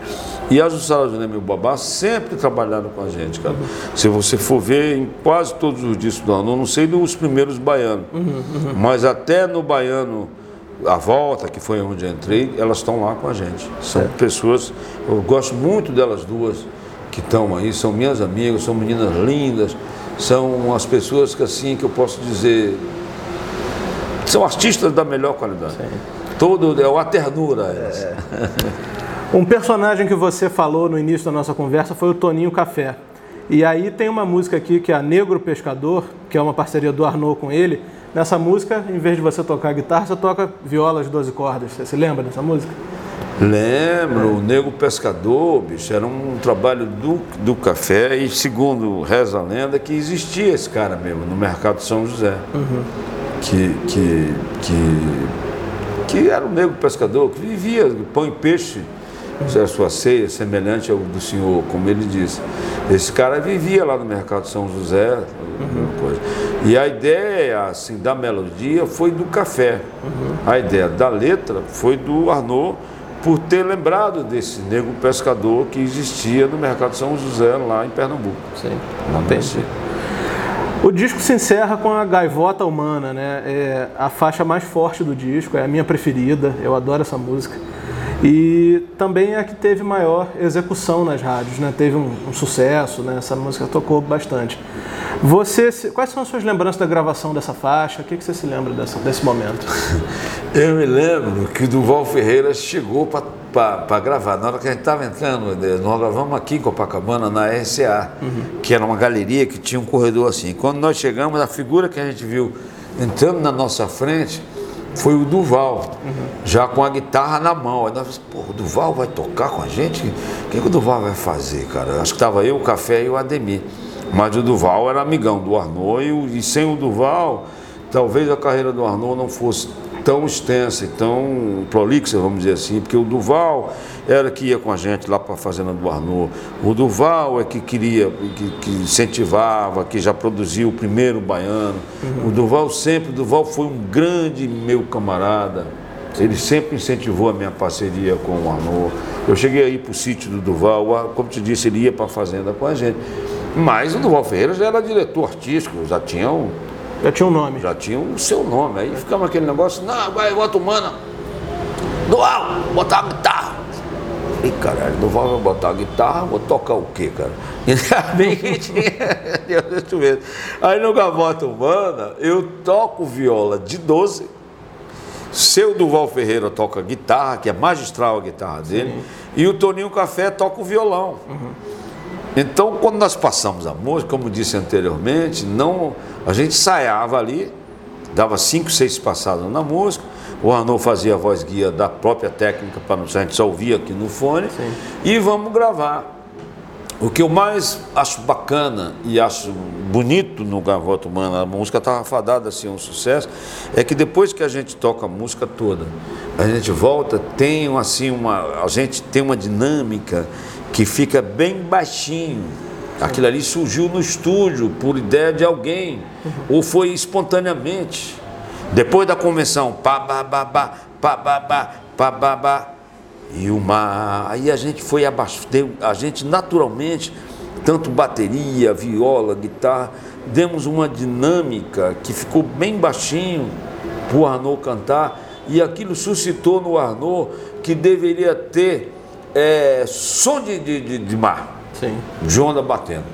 E a Jussara Júnior e o Babá sempre trabalharam com a gente, cara. Uhum. Se você for ver em quase todos os discos do ano, não sei dos primeiros baianos, uhum, uhum. mas até no baiano a volta, que foi onde eu entrei, elas estão lá com a gente. São é. pessoas, eu gosto muito delas duas que estão aí, são minhas amigas, são meninas lindas, são as pessoas que assim que eu posso dizer são artistas da melhor qualidade. Sim. Todo é uma ternura. É. um personagem que você falou no início da nossa conversa foi o Toninho Café. E aí tem uma música aqui que é a Negro Pescador, que é uma parceria do Arnaud com ele. Nessa música, em vez de você tocar guitarra, você toca violas de 12 cordas. Você se lembra dessa música? Lembro, o Nego Pescador, bicho, era um trabalho do, do café e segundo reza a lenda que existia esse cara mesmo no mercado de São José. Uhum. Que, que, que, que era um Nego Pescador, que vivia pão e peixe, uhum. a sua ceia semelhante ao do senhor, como ele disse. Esse cara vivia lá no mercado de São José, uhum. E a ideia assim, da melodia foi do café. Uhum. A ideia da letra foi do Arnaud por ter lembrado desse negro pescador que existia no mercado São José, lá em Pernambuco. Sim, entendi. O disco se encerra com a Gaivota Humana, né? É a faixa mais forte do disco, é a minha preferida, eu adoro essa música. E também é a que teve maior execução nas rádios, né? Teve um, um sucesso, né? Essa música tocou bastante. Você, quais são as suas lembranças da gravação dessa faixa? O que, que você se lembra dessa, desse momento? Eu me lembro que o Duval Ferreira chegou para gravar. Na hora que a gente estava entrando, nós gravamos aqui em Copacabana, na RCA, uhum. que era uma galeria que tinha um corredor assim. Quando nós chegamos, a figura que a gente viu entrando na nossa frente foi o Duval, uhum. já com a guitarra na mão. Aí nós pô, o Duval vai tocar com a gente? O que, que o Duval vai fazer, cara? Acho que estava eu, o Café e o Ademir. Mas o Duval era amigão do Arnaud e, e sem o Duval, talvez a carreira do Arnaud não fosse tão extensa e tão prolixa, vamos dizer assim, porque o Duval era que ia com a gente lá para a fazenda do Arnaud. O Duval é que queria, que, que incentivava, que já produziu o primeiro baiano. Uhum. O Duval sempre, o Duval foi um grande meu camarada. Ele sempre incentivou a minha parceria com o Arnaud. Eu cheguei aí para o sítio do Duval, como te disse, ele ia para a fazenda com a gente. Mas o Duval Ferreira já era diretor artístico, já tinha um, já tinha um nome. Já tinha o seu nome. Aí ficava aquele negócio, não, vai, bota o mana. Duval, botar a guitarra. E caralho, Duval vai botar a guitarra, vou tocar o quê, cara? Ainda bem que tinha. Aí no Gavota Humana, eu toco viola de 12. Seu Duval Ferreira toca guitarra, que é magistral a guitarra dele, Sim. e o Toninho Café toca o violão. Uhum. Então, quando nós passamos a música, como disse anteriormente, não, a gente ensaiava ali, dava cinco, seis passadas na música, o Arnaud fazia a voz guia da própria técnica, para a gente só ouvir aqui no fone, Sim. e vamos gravar. O que eu mais acho bacana e acho bonito no Gavota Humana, a música estava fadada assim, um sucesso, é que depois que a gente toca a música toda, a gente volta, tem assim uma, a gente tem uma dinâmica que fica bem baixinho. Aquilo ali surgiu no estúdio por ideia de alguém, ou foi espontaneamente. Depois da convenção, pá, ba, ba, ba, pá, ba, ba, pá, ba, ba, e uma. Aí a gente foi abaixo, a gente naturalmente, tanto bateria, viola, guitarra, demos uma dinâmica que ficou bem baixinho para o Arnaud cantar, e aquilo suscitou no Arnaud que deveria ter é, som de, de, de, mar, Sim. de onda batendo.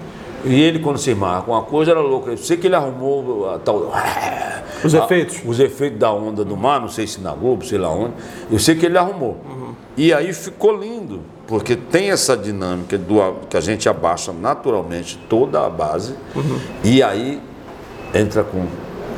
E ele, quando se marca uma coisa, era louca. Eu sei que ele arrumou a tal. Os a, efeitos? Os efeitos da onda do mar, não sei se na Globo, sei lá onde. Eu sei que ele arrumou. Uhum. E aí ficou lindo, porque tem essa dinâmica do, que a gente abaixa naturalmente toda a base, uhum. e aí entra com,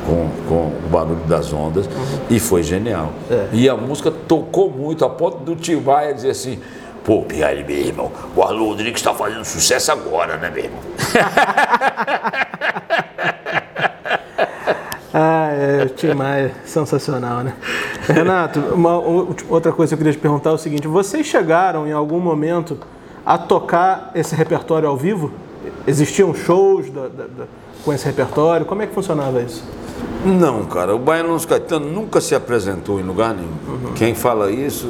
com, com o barulho das ondas, uhum. e foi genial. É. E a música tocou muito, a ponto do Tio Maia dizer assim. Pô, Pierre, meu irmão, o Arlo Rodrigues está fazendo sucesso agora, né, meu irmão? ah, é, o Tim Maia, sensacional, né? Renato, uma, outra coisa que eu queria te perguntar é o seguinte: vocês chegaram em algum momento a tocar esse repertório ao vivo? Existiam shows da, da, da, com esse repertório? Como é que funcionava isso? Não, cara, o Baiano Caetano nunca se apresentou em lugar nenhum. Uhum. Quem fala isso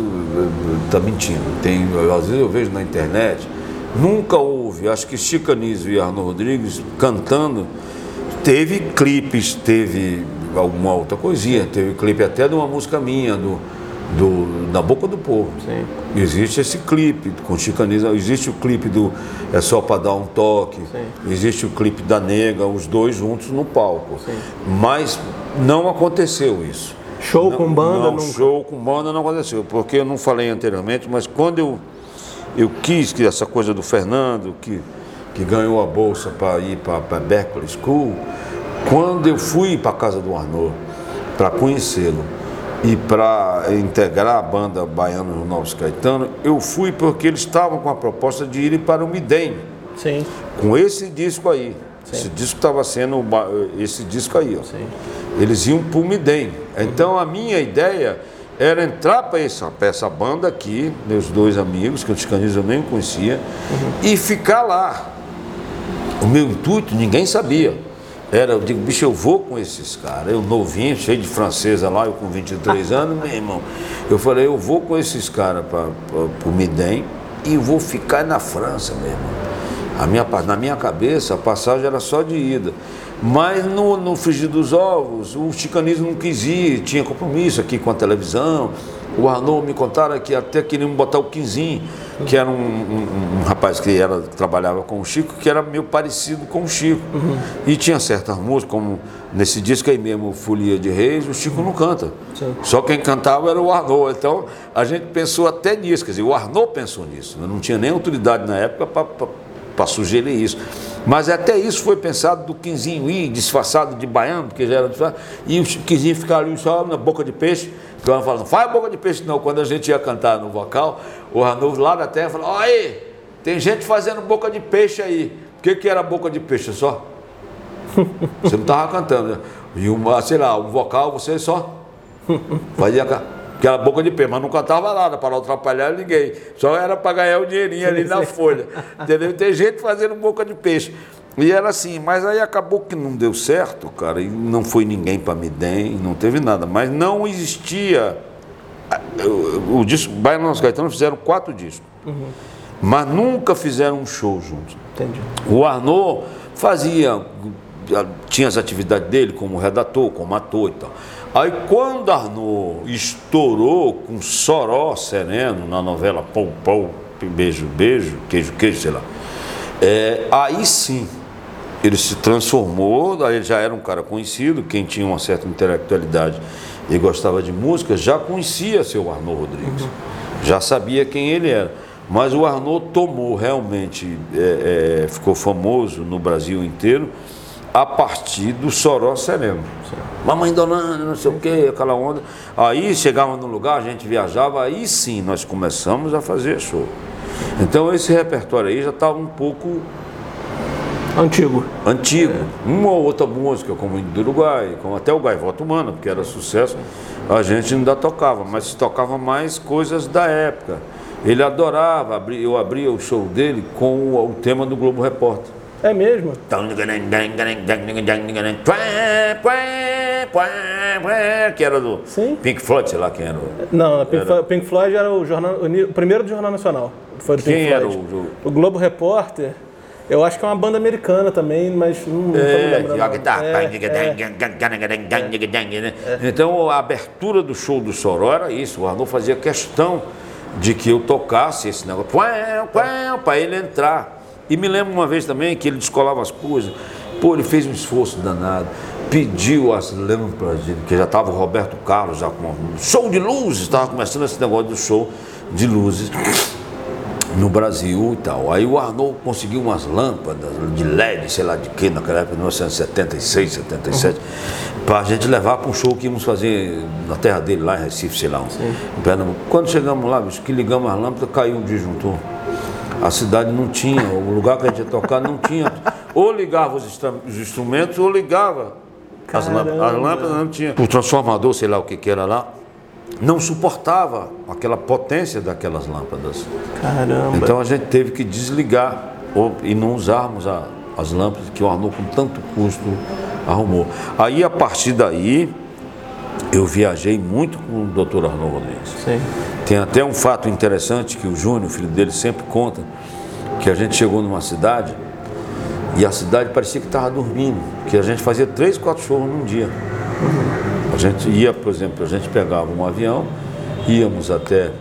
está mentindo. Tem, às vezes eu vejo na internet, nunca houve, acho que Chico Anísio e Arno Rodrigues cantando. Teve clipes, teve alguma outra coisinha, teve clipe até de uma música minha, do, do, da boca do povo. Sim. Existe esse clipe com chicanismo, existe o clipe do É Só para Dar um Toque, Sim. existe o clipe da Nega, os dois juntos no palco. Sim. Mas não aconteceu isso. Show não, com banda? Não, nunca. show com banda não aconteceu, porque eu não falei anteriormente, mas quando eu, eu quis que essa coisa do Fernando, que, que ganhou a bolsa para ir para Berkeley School, quando eu fui para a casa do Arnaud para conhecê-lo, e para integrar a banda baiana no Novos Caetano, eu fui porque eles estavam com a proposta de irem para o Midem. Sim. Com esse disco aí. Sim. Esse disco estava sendo esse disco aí, ó. Sim. Eles iam para o Midem. Então a minha ideia era entrar para essa, essa banda aqui, meus dois amigos, que os canis eu nem conhecia, uhum. e ficar lá. O meu intuito, ninguém sabia. Era, eu digo, bicho, eu vou com esses caras. Eu novinho, cheio de francesa lá, eu com 23 anos, meu irmão. Eu falei, eu vou com esses caras para o Midem e vou ficar na França, meu irmão. A minha, na minha cabeça, a passagem era só de ida. Mas no, no frigir dos ovos, o chicanismo não quis ir, tinha compromisso aqui com a televisão. O Arnaud me contaram que até queriam botar o Quinzinho, que era um, um, um, rapaz que era, trabalhava com o Chico, que era meio parecido com o Chico. Uhum. E tinha certas músicas, como nesse disco aí mesmo, Folia de Reis, o Chico não canta. Sim. Só quem cantava era o Arnaud. Então a gente pensou até nisso, quer dizer, o Arnaud pensou nisso. Não tinha nem autoridade na época para sugerir isso. Mas até isso foi pensado do Quinzinho ir disfarçado de baiano, porque já era disfarçado, e o Quinzinho ficar ali só na boca de peixe, que eu falando, faz boca de peixe não. Quando a gente ia cantar no vocal, o Ranulfo lá da terra falou, olha aí, tem gente fazendo boca de peixe aí. O que, que era boca de peixe só? Você não estava cantando, né? E uma, sei lá, um vocal você só fazia aquela boca de peixe, mas não cantava nada para não atrapalhar ninguém. Só era para ganhar o dinheirinho ali na folha. Entendeu? Tem gente fazendo boca de peixe. E era assim, mas aí acabou que não deu certo, cara, e não foi ninguém para me dar, não teve nada. Mas não existia. O, o disco, Baiano Los Caetano fizeram quatro discos, uhum. mas nunca fizeram um show juntos. Entendi. O Arnaud fazia tinha as atividades dele como redator, como ator e tal. Aí quando Arnaud estourou com Soró Sereno na novela Pou Pou, Beijo Beijo, Queijo Queijo, sei lá, é, aí sim ele se transformou, aí ele já era um cara conhecido, quem tinha uma certa intelectualidade e gostava de música, já conhecia seu Arnaud Rodrigues, uhum. já sabia quem ele era. Mas o Arnaud tomou realmente, é, é, ficou famoso no Brasil inteiro a partir do Soró Sereno. Mamãe Dona, não sei o que, aquela onda. Aí chegava no lugar, a gente viajava, aí sim nós começamos a fazer show. Então esse repertório aí já estava um pouco. Antigo. Antigo. É. Uma ou outra música, como do Uruguai, como até o Gaivota Humana, porque era sucesso, a gente ainda tocava, mas tocava mais coisas da época. Ele adorava, eu abria o show dele com o tema do Globo Repórter. É mesmo? Que era do Sim. Pink Floyd, sei lá quem era. Não, Pink, era... Pink Floyd era o, jornal, o primeiro do Jornal Nacional. Foi do quem Pink era Floyd. o... O Globo Repórter. Eu acho que é uma banda americana também, mas não, não é, lembrando. É, Então a abertura do show do Soró era isso. O Arnold fazia questão de que eu tocasse esse negócio para ele entrar. E me lembro uma vez também que ele descolava as coisas. Pô, ele fez um esforço danado, pediu as lâmpadas, que já estava o Roberto Carlos já com show de luzes, estava começando esse negócio do show de luzes no Brasil e tal. Aí o Arnold conseguiu umas lâmpadas de LED, sei lá de que, naquela época, 1976, 77, uhum. para a gente levar para um show que íamos fazer na terra dele, lá em Recife, sei lá. Um. Quando chegamos lá, bicho, que ligamos as lâmpadas, caiu um disjuntor. A cidade não tinha, o lugar que a gente ia tocar não tinha. Ou ligava os, instrumentos ou ligava as lâmpadas. As lâmpadas não tinha. O transformador, sei lá o que, que era lá, não suportava aquela potência daquelas lâmpadas. Caramba. Então a gente teve que desligar ou, e não usarmos a, as lâmpadas que o Arnaud com tanto custo arrumou. Aí a partir daí eu viajei muito com o Dr. Arnaud Rodrigues. Sim. Tem até um fato interessante que o Júnior, filho dele, sempre conta, que a gente chegou numa cidade e a cidade parecia que estava dormindo, que a gente fazia três, quatro shows num dia. A gente ia, por exemplo, a gente pegava um avião, íamos até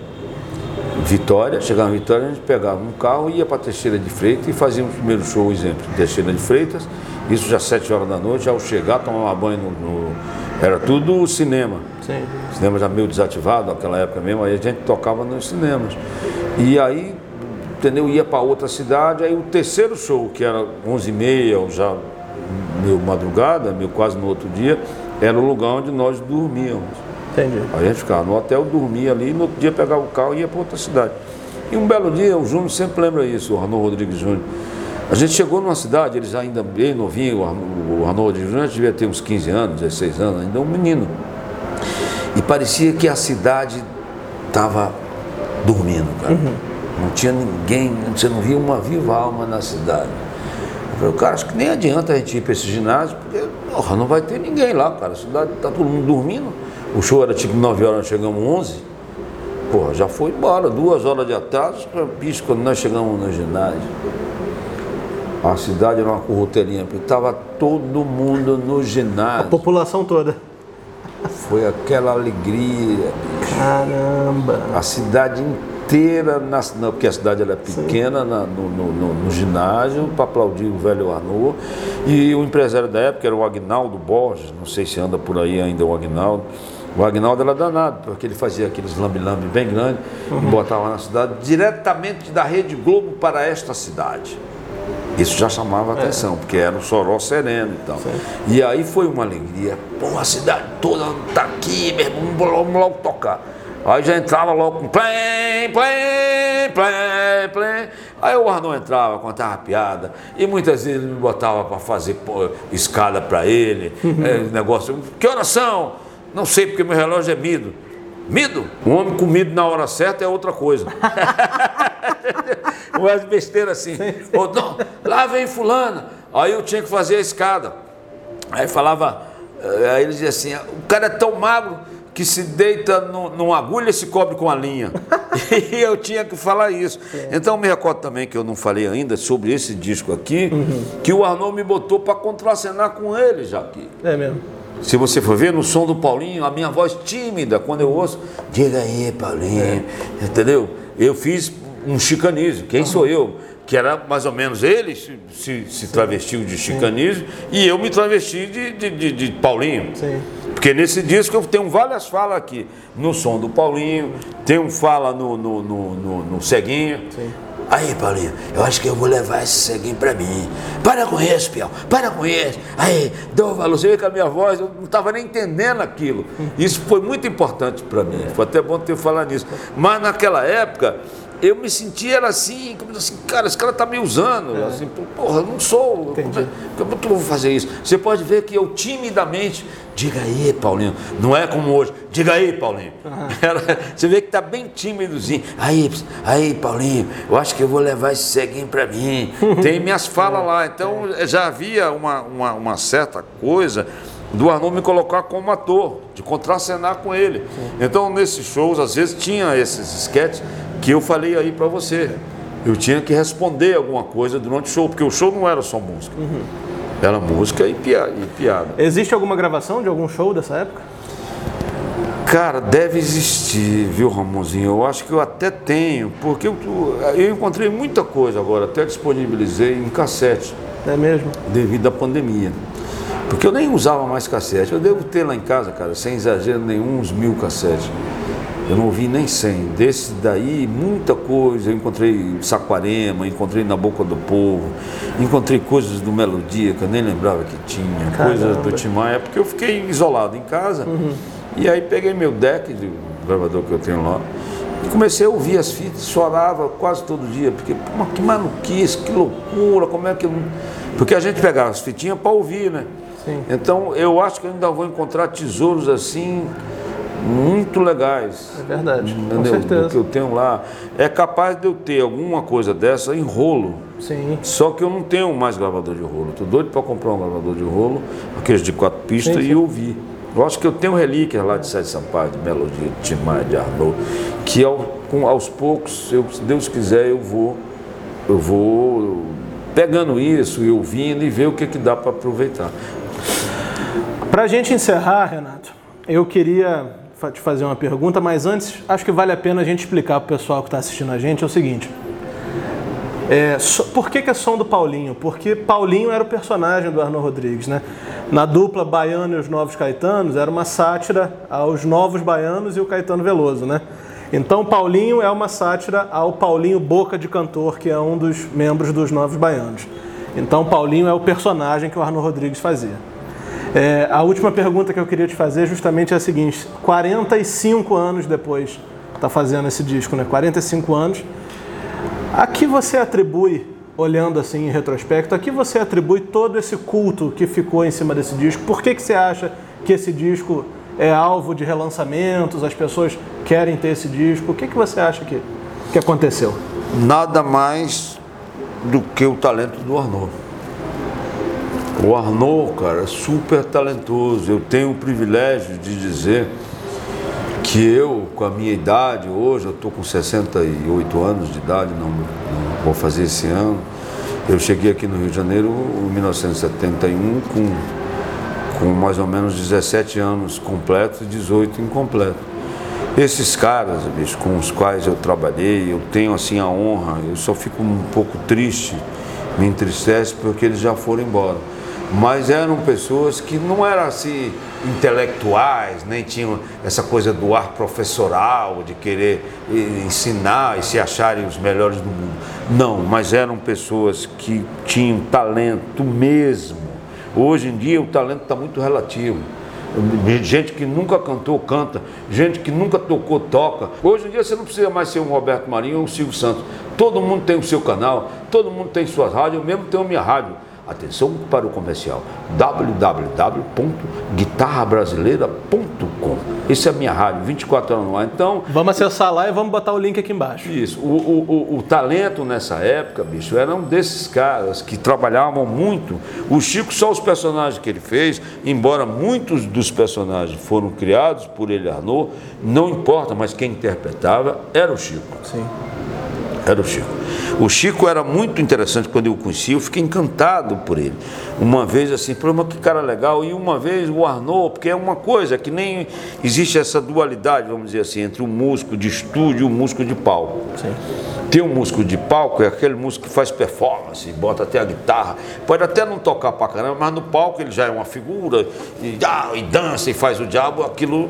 Vitória, chegava em Vitória, a gente pegava um carro, ia para Teixeira de Freitas e fazíamos o primeiro show, exemplo, Teixeira de Freitas, isso já sete horas da noite, ao chegar, tomava banho no, no era tudo cinema. Sim. Cinema já meio desativado naquela época mesmo, aí a gente tocava nos cinemas. E aí, entendeu? Ia para outra cidade, aí o terceiro show, que era 11h30, ou já meio madrugada, meio quase no outro dia, era o lugar onde nós dormíamos. Entendi. Aí a gente ficava no hotel, dormia ali, e no outro dia pegava o carro e ia para outra cidade. E um belo dia, o Júnior sempre lembra isso, o Arnaldo Rodrigues Júnior. A gente chegou numa cidade, eles ainda bem novinho, o Arnaldo Júnior devia ter uns 15 anos, 16 anos, ainda um menino. E parecia que a cidade estava dormindo, cara. Uhum. Não tinha ninguém, você não via uma viva alma na cidade. Eu falei, cara, acho que nem adianta a gente ir para esse ginásio, porque porra, não vai ter ninguém lá, cara. A cidade está todo mundo dormindo. O show era tipo 9 horas, nós chegamos 11. Porra, já foi embora, duas horas de atraso, piso quando nós chegamos no ginásio. A cidade era uma corruteirinha, porque estava todo mundo no ginásio. A população toda. Foi aquela alegria, bicho. Caramba! A cidade inteira, na, porque a cidade era pequena, na, no, no, no, ginásio, para aplaudir o velho Arnaud. E o empresário da época era o Agnaldo Borges, não sei se anda por aí ainda o Agnaldo. O Agnaldo era danado, porque ele fazia aqueles lambe-lambe bem grandes uhum. e botava na cidade, diretamente da Rede Globo para esta cidade. Isso já chamava é. atenção, porque era um soró sereno e tal. Sim. E aí foi uma alegria. Pô, a cidade toda tá aqui, meu irmão, vamos logo tocar. Aí já entrava logo com plém, plém, plém, plém. Aí o Arnão entrava, contava piada. E muitas vezes me botava para fazer pô, escada para ele. É, negócio. Que horas são? Não sei, porque meu relógio é mido. Mido? Um homem com mido na hora certa é outra coisa. Umas besteira assim. Sim, sim. Ou, não, lá vem fulana. Aí eu tinha que fazer a escada. Aí falava, eh, aí ele dizia assim, o cara é tão magro que se deita no, numa agulha e se cobre com a linha. e eu tinha que falar isso. É. Então me recordo também que eu não falei ainda sobre esse disco aqui, uhum. que o Arnaldo me botou para contracenar com ele já aqui. É mesmo. Se você for ver no som do Paulinho, a minha voz tímida, quando eu ouço, diga aí, Paulinho, é. entendeu? Eu fiz um chicanismo, quem uhum. sou eu? Que era mais ou menos ele se, se, se travestiu de chicanismo e eu me travesti de, de, de, de Paulinho. Sim. Porque nesse disco eu tenho várias falas aqui. No som do Paulinho, tem um fala no, no, no, no, no Ceguinho. Sim. Aí, Paulinho, eu acho que eu vou levar esse ceguinho pra mim. Para com isso, Pião, para com isso. Aí, dou valor. Você vê que a minha voz, eu não estava nem entendendo aquilo. Isso foi muito importante para mim. Foi até bom ter falado nisso. Mas naquela época, eu me sentia assim, como assim, cara, esse cara tá me usando, é. assim, porra, eu não sou, Entendi. como, é, como que eu vou fazer isso? Você pode ver que eu timidamente, diga aí, Paulinho, não é como hoje, diga aí, Paulinho. Uhum. você vê que tá bem tímidozinho, aí, aí, Paulinho, eu acho que eu vou levar esse ceguinho para mim, tem minhas falas é. lá, então é. já havia uma, uma, uma certa coisa do Arnon me colocar como ator, de contracenar com ele. Sim. Então, nesses shows, às vezes tinha esses esquetes que eu falei aí para você. Eu tinha que responder alguma coisa durante o show, porque o show não era só música. Uhum. Era música e piada, e piada. Existe alguma gravação de algum show dessa época? Cara, deve existir, viu, Ramonzinho? Eu acho que eu até tenho, porque eu, eu encontrei muita coisa agora, até disponibilizei em cassete. É mesmo? Devido à pandemia. Porque eu nem usava mais cassete. Eu devo ter lá em casa, cara, sem exagero nenhum, uns mil cassetes. Eu não ouvi nem 100. Desse daí, muita coisa. Eu encontrei Saquarema, encontrei Na Boca do Povo, encontrei coisas do Melodia que eu nem lembrava que tinha, Caramba. coisas do Tim Maia, porque eu fiquei isolado em casa. Uhum. E aí peguei meu deck do gravador que eu tenho lá e comecei a ouvir as fitas, chorava quase todo dia, porque que maluquice, que loucura, como é que. Porque a gente pegava as fitinhas para ouvir, né? Sim. Então eu acho que eu ainda vou encontrar tesouros assim muito legais. É verdade, entendeu? com certeza. Do que eu tenho lá. É capaz de eu ter alguma coisa dessa em rolo. Sim. Só que eu não tenho mais gravador de rolo. Estou doido para comprar um gravador de rolo, aqueles de quatro pistas, sim, sim. e ouvir. Eu acho que eu tenho relíquias lá de Sete Sampaio, de Melodia, de Timar, de Arnaud, que ao, com, aos poucos, eu, se Deus quiser, eu vou, eu vou pegando isso e ouvindo e ver o que, que dá para aproveitar. Para a gente encerrar, Renato, eu queria te fazer uma pergunta, mas antes acho que vale a pena a gente explicar para o pessoal que está assistindo a gente é o seguinte. É, so, por que, que é som do Paulinho? Porque Paulinho era o personagem do Arno Rodrigues, né? Na dupla Baiano e os Novos Caetanos era uma sátira aos Novos Baianos e o Caetano Veloso, né? Então Paulinho é uma sátira ao Paulinho Boca de Cantor, que é um dos membros dos Novos Baianos. Então Paulinho é o personagem que o Arno Rodrigues fazia. É, a última pergunta que eu queria te fazer justamente é a seguinte: 45 anos depois, está fazendo esse disco, né? 45 anos. A que você atribui, olhando assim em retrospecto, a que você atribui todo esse culto que ficou em cima desse disco? Por que, que você acha que esse disco é alvo de relançamentos? As pessoas querem ter esse disco? O que, que você acha que, que aconteceu? Nada mais do que o talento do Arnaud. O Arnaud, cara, é super talentoso. Eu tenho o privilégio de dizer que eu, com a minha idade, hoje eu estou com 68 anos de idade, não, não, vou fazer esse ano. Eu cheguei aqui no Rio de Janeiro em 1971 com, com mais ou menos 17 anos completos e 18 incompletos. Esses caras, bicho, com os quais eu trabalhei, eu tenho assim a honra, eu só fico um pouco triste, me entristece porque eles já foram embora mas eram pessoas que não era assim, intelectuais, nem tinham essa coisa do ar professoral, de querer ensinar e se acharem os melhores do mundo. Não, mas eram pessoas que tinham talento mesmo. Hoje em dia o talento está muito relativo. Gente que nunca cantou, canta. Gente que nunca tocou, toca. Hoje em dia você não precisa mais ser um Roberto Marinho ou um Silvio Santos. Todo mundo tem o seu canal, todo mundo tem suas rádios, eu mesmo tenho a minha rádio. Atenção para o comercial www.guitarrabrasileira.com. Essa é a minha rádio, 24 horas no ar. Então. Vamos acessar lá e vamos botar o link aqui embaixo. Isso. O, o, o, o talento nessa época, bicho, era um desses caras que trabalhavam muito. O Chico, só os personagens que ele fez, embora muitos dos personagens foram criados por ele, Arnaud, não importa, mas quem interpretava era o Chico. Sim. Era o Chico. O Chico era muito interessante quando eu o conheci, eu fiquei encantado por ele. Uma vez assim, mas que cara legal, e uma vez o Arnaud, porque é uma coisa que nem existe essa dualidade, vamos dizer assim, entre o músico de estúdio e o músico de palco. Sim. Tem um músico de palco, é aquele músico que faz performance, bota até a guitarra, pode até não tocar pra caramba, mas no palco ele já é uma figura, e, ah, e dança e faz o diabo, aquilo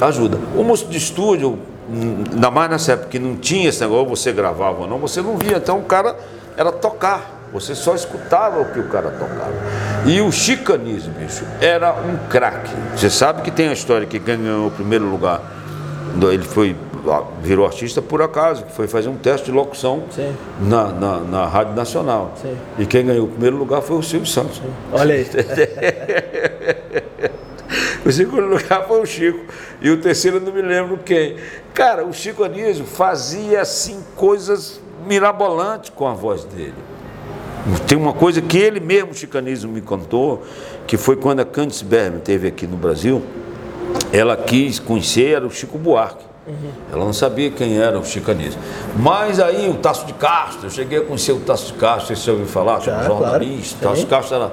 ajuda. O músico de estúdio, ainda mais nessa época que não tinha esse negócio, você gravava ou não, você não via. Então o cara era tocar. Você só escutava o que o cara tocava. E o chicanismo, bicho, era um craque. Você sabe que tem a história que quem ganhou o primeiro lugar, ele foi virou artista por acaso, que foi fazer um teste de locução na, na, na, Rádio Nacional. Sim. E quem ganhou o primeiro lugar foi o Silvio Santos. Sim. Olha aí. O segundo lugar foi o Chico. E o terceiro eu não me lembro quem. Cara, o Chico Anísio fazia assim coisas mirabolantes com a voz dele. Tem uma coisa que ele mesmo, Chico Anísio, me contou, que foi quando a Candice Berman esteve aqui no Brasil, ela quis conhecer era o Chico Buarque. Uhum. Ela não sabia quem era o Chico Anísio. Mas aí o Tasso de Castro, eu cheguei a conhecer o Tasso de Castro, você ouviu falar, Já, jornalista. Claro. Tasso de Castro era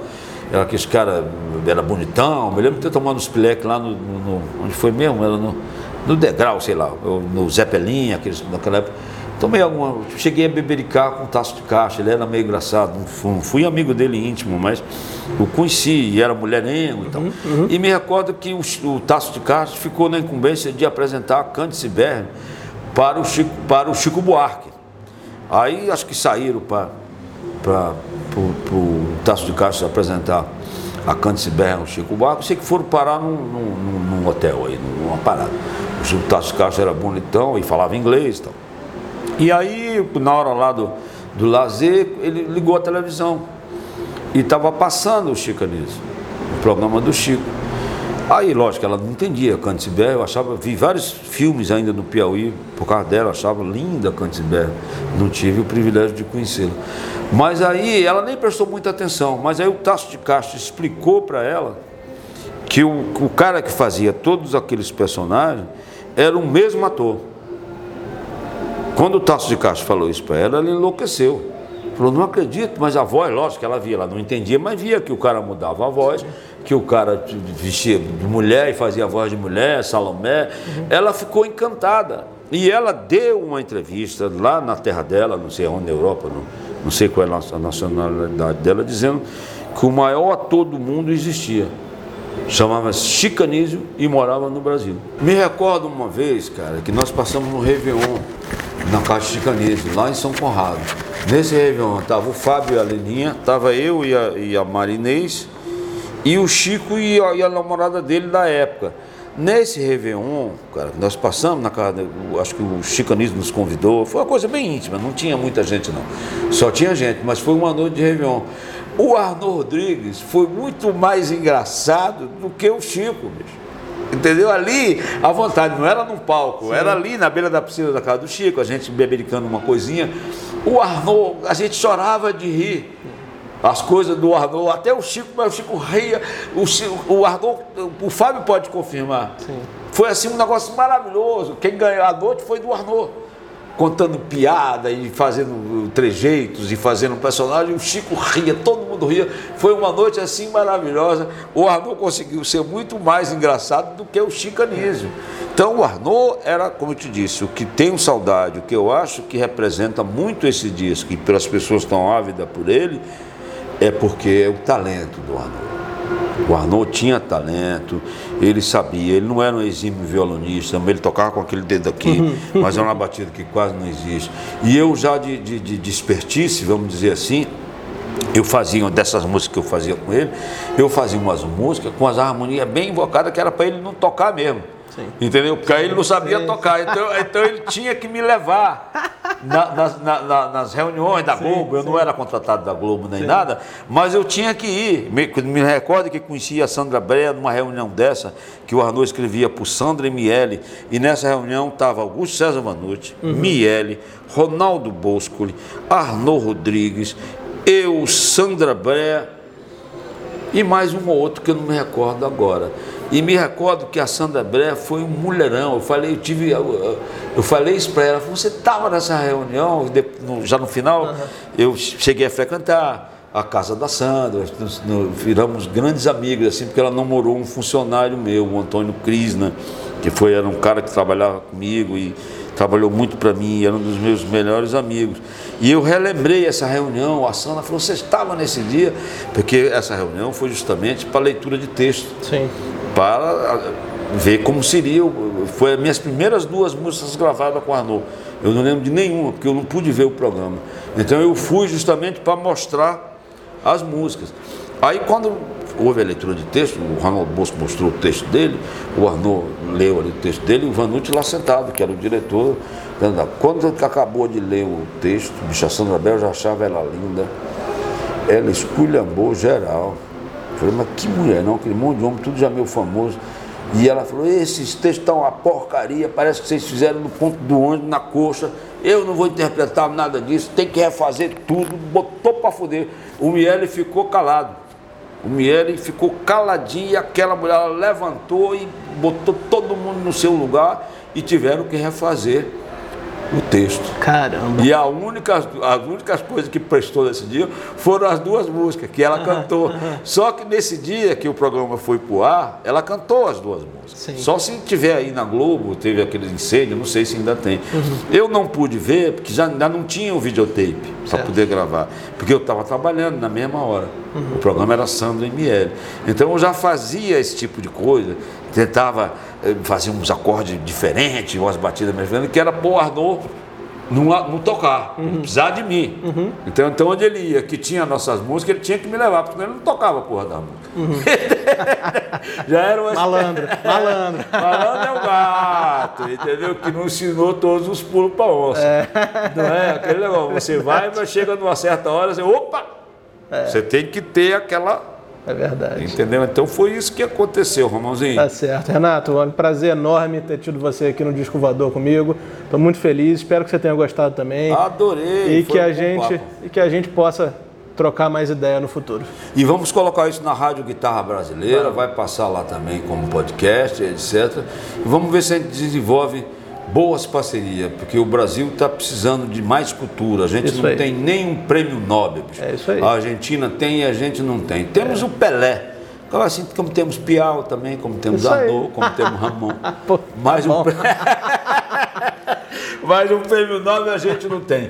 era aquele cara, era bonitão. Me lembro de ter tomado uns pileques lá no, no, Onde foi mesmo? Era no, no degrau, sei lá, no Zeppelin, aqueles, naquela época. Tomei alguma. Cheguei a bebericar com um taço de caixa, ele era meio engraçado. Não fui, fui amigo dele íntimo, mas o conheci, e era mulherengo e tal. Uhum, uhum. E me recordo que o, o taço de caixa ficou na incumbência de apresentar a Candice Berre para o Chico, para o Chico Buarque. Aí acho que saíram para para o Tasso de Castro apresentar a Candice Berra, o Chico Barco, sei que foram parar num, num, num hotel aí, numa parada. O Tasso de Castro era bonitão e falava inglês e tal. E aí, na hora lá do, do lazer, ele ligou a televisão e estava passando o Chico Anísio, o programa do Chico. Aí, lógico, ela não entendia Candice Berra, eu achava, vi vários filmes ainda no Piauí, por causa dela, achava linda Candice Berra, não tive o privilégio de conhecê-la. Mas aí ela nem prestou muita atenção, mas aí o Tasso de Castro explicou para ela que o, o cara que fazia todos aqueles personagens era o mesmo ator. Quando o Tasso de Castro falou isso para ela, ela enlouqueceu. Falou, não acredito, mas a voz, lógico que ela via, ela não entendia, mas via que o cara mudava a voz, que o cara vestia de mulher e fazia voz de mulher, Salomé. Uhum. Ela ficou encantada. E ela deu uma entrevista lá na terra dela, não sei onde, na Europa, não, não sei qual é a nacionalidade dela, dizendo que o maior ator do mundo existia. Chamava-se Chicanísio e morava no Brasil. Me recordo uma vez, cara, que nós passamos no Réveillon, na Caixa Chicanísio, lá em São Conrado. Nesse Réveillon estava o Fábio e a Leninha, estava eu e a, e a Marinês, e o Chico e a, e a, namorada dele da época. Nesse Réveillon, cara, nós passamos na casa, acho que o Chicanismo nos convidou, foi uma coisa bem íntima, não tinha muita gente não. Só tinha gente, mas foi uma noite de Réveillon. O Arnaud Rodrigues foi muito mais engraçado do que o Chico, bicho. Entendeu? Ali, à vontade, não era num palco, Sim. era ali na beira da piscina da casa do Chico, a gente bebericando uma coisinha. O Arnaud, a gente chorava de rir. As coisas do Arnaud, até o Chico, mas o Chico ria. O, Chico, o Arnaud, o Fábio pode confirmar. Sim. Foi assim um negócio maravilhoso. Quem ganhou a noite foi do Arnaud contando piada e fazendo trejeitos e fazendo personagem. O Chico ria, todo mundo ria. Foi uma noite assim maravilhosa. O Arnaud conseguiu ser muito mais engraçado do que o Chico Anísio. Então o Arnaud era, como eu te disse, o que tenho saudade, o que eu acho que representa muito esse disco e pelas pessoas tão ávidas por ele, é porque é o talento do Arnaud. O Arnaud tinha talento, ele sabia, ele não era um exímio violonista, ele tocava com aquele dedo aqui, mas era uma batida que quase não existe. E eu já de, de, de expertise, vamos dizer assim, eu fazia dessas músicas que eu fazia com ele, eu fazia umas músicas com as harmonias bem invocadas que era para ele não tocar mesmo. Sim. Entendeu? Porque aí ele não sabia tocar. Então, então ele tinha que me levar na, nas, na, na, nas reuniões da Globo. Eu não era contratado da Globo nem nada, mas eu tinha que ir. Me, me recordo que conhecia a Sandra Brea numa reunião dessa, que o Arnaud escrevia por Sandra e Miele. E nessa reunião estava Augusto César Vanucci, uhum. Miele, Ronaldo Boscoli, Arnaud Rodrigues, eu, Sandra Brea e mais um ou outro que eu não me recordo agora. E me recordo que a Sandra Bré foi um mulherão. Eu falei, eu tive, eu, eu falei isso para ela, você estava nessa reunião, já no final, uhum. eu cheguei a frequentar a casa da Sandra, viramos grandes amigos, assim, porque ela namorou um funcionário meu, o Antônio Crisna, que foi, era um cara que trabalhava comigo e trabalhou muito para mim, era um dos meus melhores amigos. E eu relembrei essa reunião, a Sandra falou, você estava nesse dia? Porque essa reunião foi justamente para leitura de texto. Sim para ver como seria. Foi as minhas primeiras duas músicas gravadas com Arnaud. Eu não lembro de nenhuma, porque eu não pude ver o programa. Então eu fui justamente para mostrar as músicas. Aí quando houve a leitura de texto, o Ronaldo Bosco mostrou o texto dele, o Arnaud leu ali o texto dele, e o Vanucci lá sentado, que era o diretor. Quando acabou de ler o texto, bicha Sandra Bel já achava ela linda. Ela esculhambou geral. Falei, mas que mulher não, aquele monte de homem, tudo já meio famoso. E ela falou, esses textos estão uma porcaria, parece que vocês fizeram no ponto do ônibus, na coxa. Eu não vou interpretar nada disso, tem que refazer tudo, botou para foder. O Miele ficou calado. O Miele ficou caladinho aquela mulher levantou e botou todo mundo no seu lugar e tiveram que refazer o texto. Caramba. E a única, as únicas coisas que prestou nesse dia foram as duas músicas que ela cantou. Só que nesse dia que o programa foi pro ar, ela cantou as duas músicas. Sim. Só se tiver aí na Globo, teve aquele incêndio, não sei se ainda tem. Uhum. Eu não pude ver, porque já ainda não tinha o videotape para poder gravar. Porque eu estava trabalhando na mesma hora. Uhum. O programa era Sandro e Miele. Então eu já fazia esse tipo de coisa, tentava eh, fazer uns acordes diferentes, umas batidas mais grandes, que era pôr Arnaud não, não tocar, uhum. precisar de mim. Uhum. Então, então, onde ele ia, que tinha nossas músicas, ele tinha que me levar, porque ele não tocava a porra da música. Uhum. Já era uma... Malandro, malandro. Malandro é o gato, entendeu? Que não ensinou todos os pulos para onça. É. Não é? Aquele negócio, você vai, mas chega numa certa hora, você, opa! É. Você tem que ter aquela é verdade. Entendeu? Então foi isso que aconteceu, Romãozinho. Tá certo. Renato, é um prazer enorme ter tido você aqui no Disco Voador comigo. Estou muito feliz, espero que você tenha gostado também. Adorei. E que a gente e que a gente possa trocar mais ideia no futuro. E vamos colocar isso na Rádio Guitarra Brasileira, vai passar lá também como podcast, etc. E vamos ver se a gente desenvolve boas parcerias, porque o Brasil está precisando de mais cultura. A gente isso não aí. tem nenhum prêmio Nobel. Bicho. É isso aí. A Argentina tem e a gente não tem. Temos é. o Pelé. Assim como temos Piau também, como temos Arnaud, como temos Ramon. Pô, mais, um... mais um prêmio Nobel a gente não tem.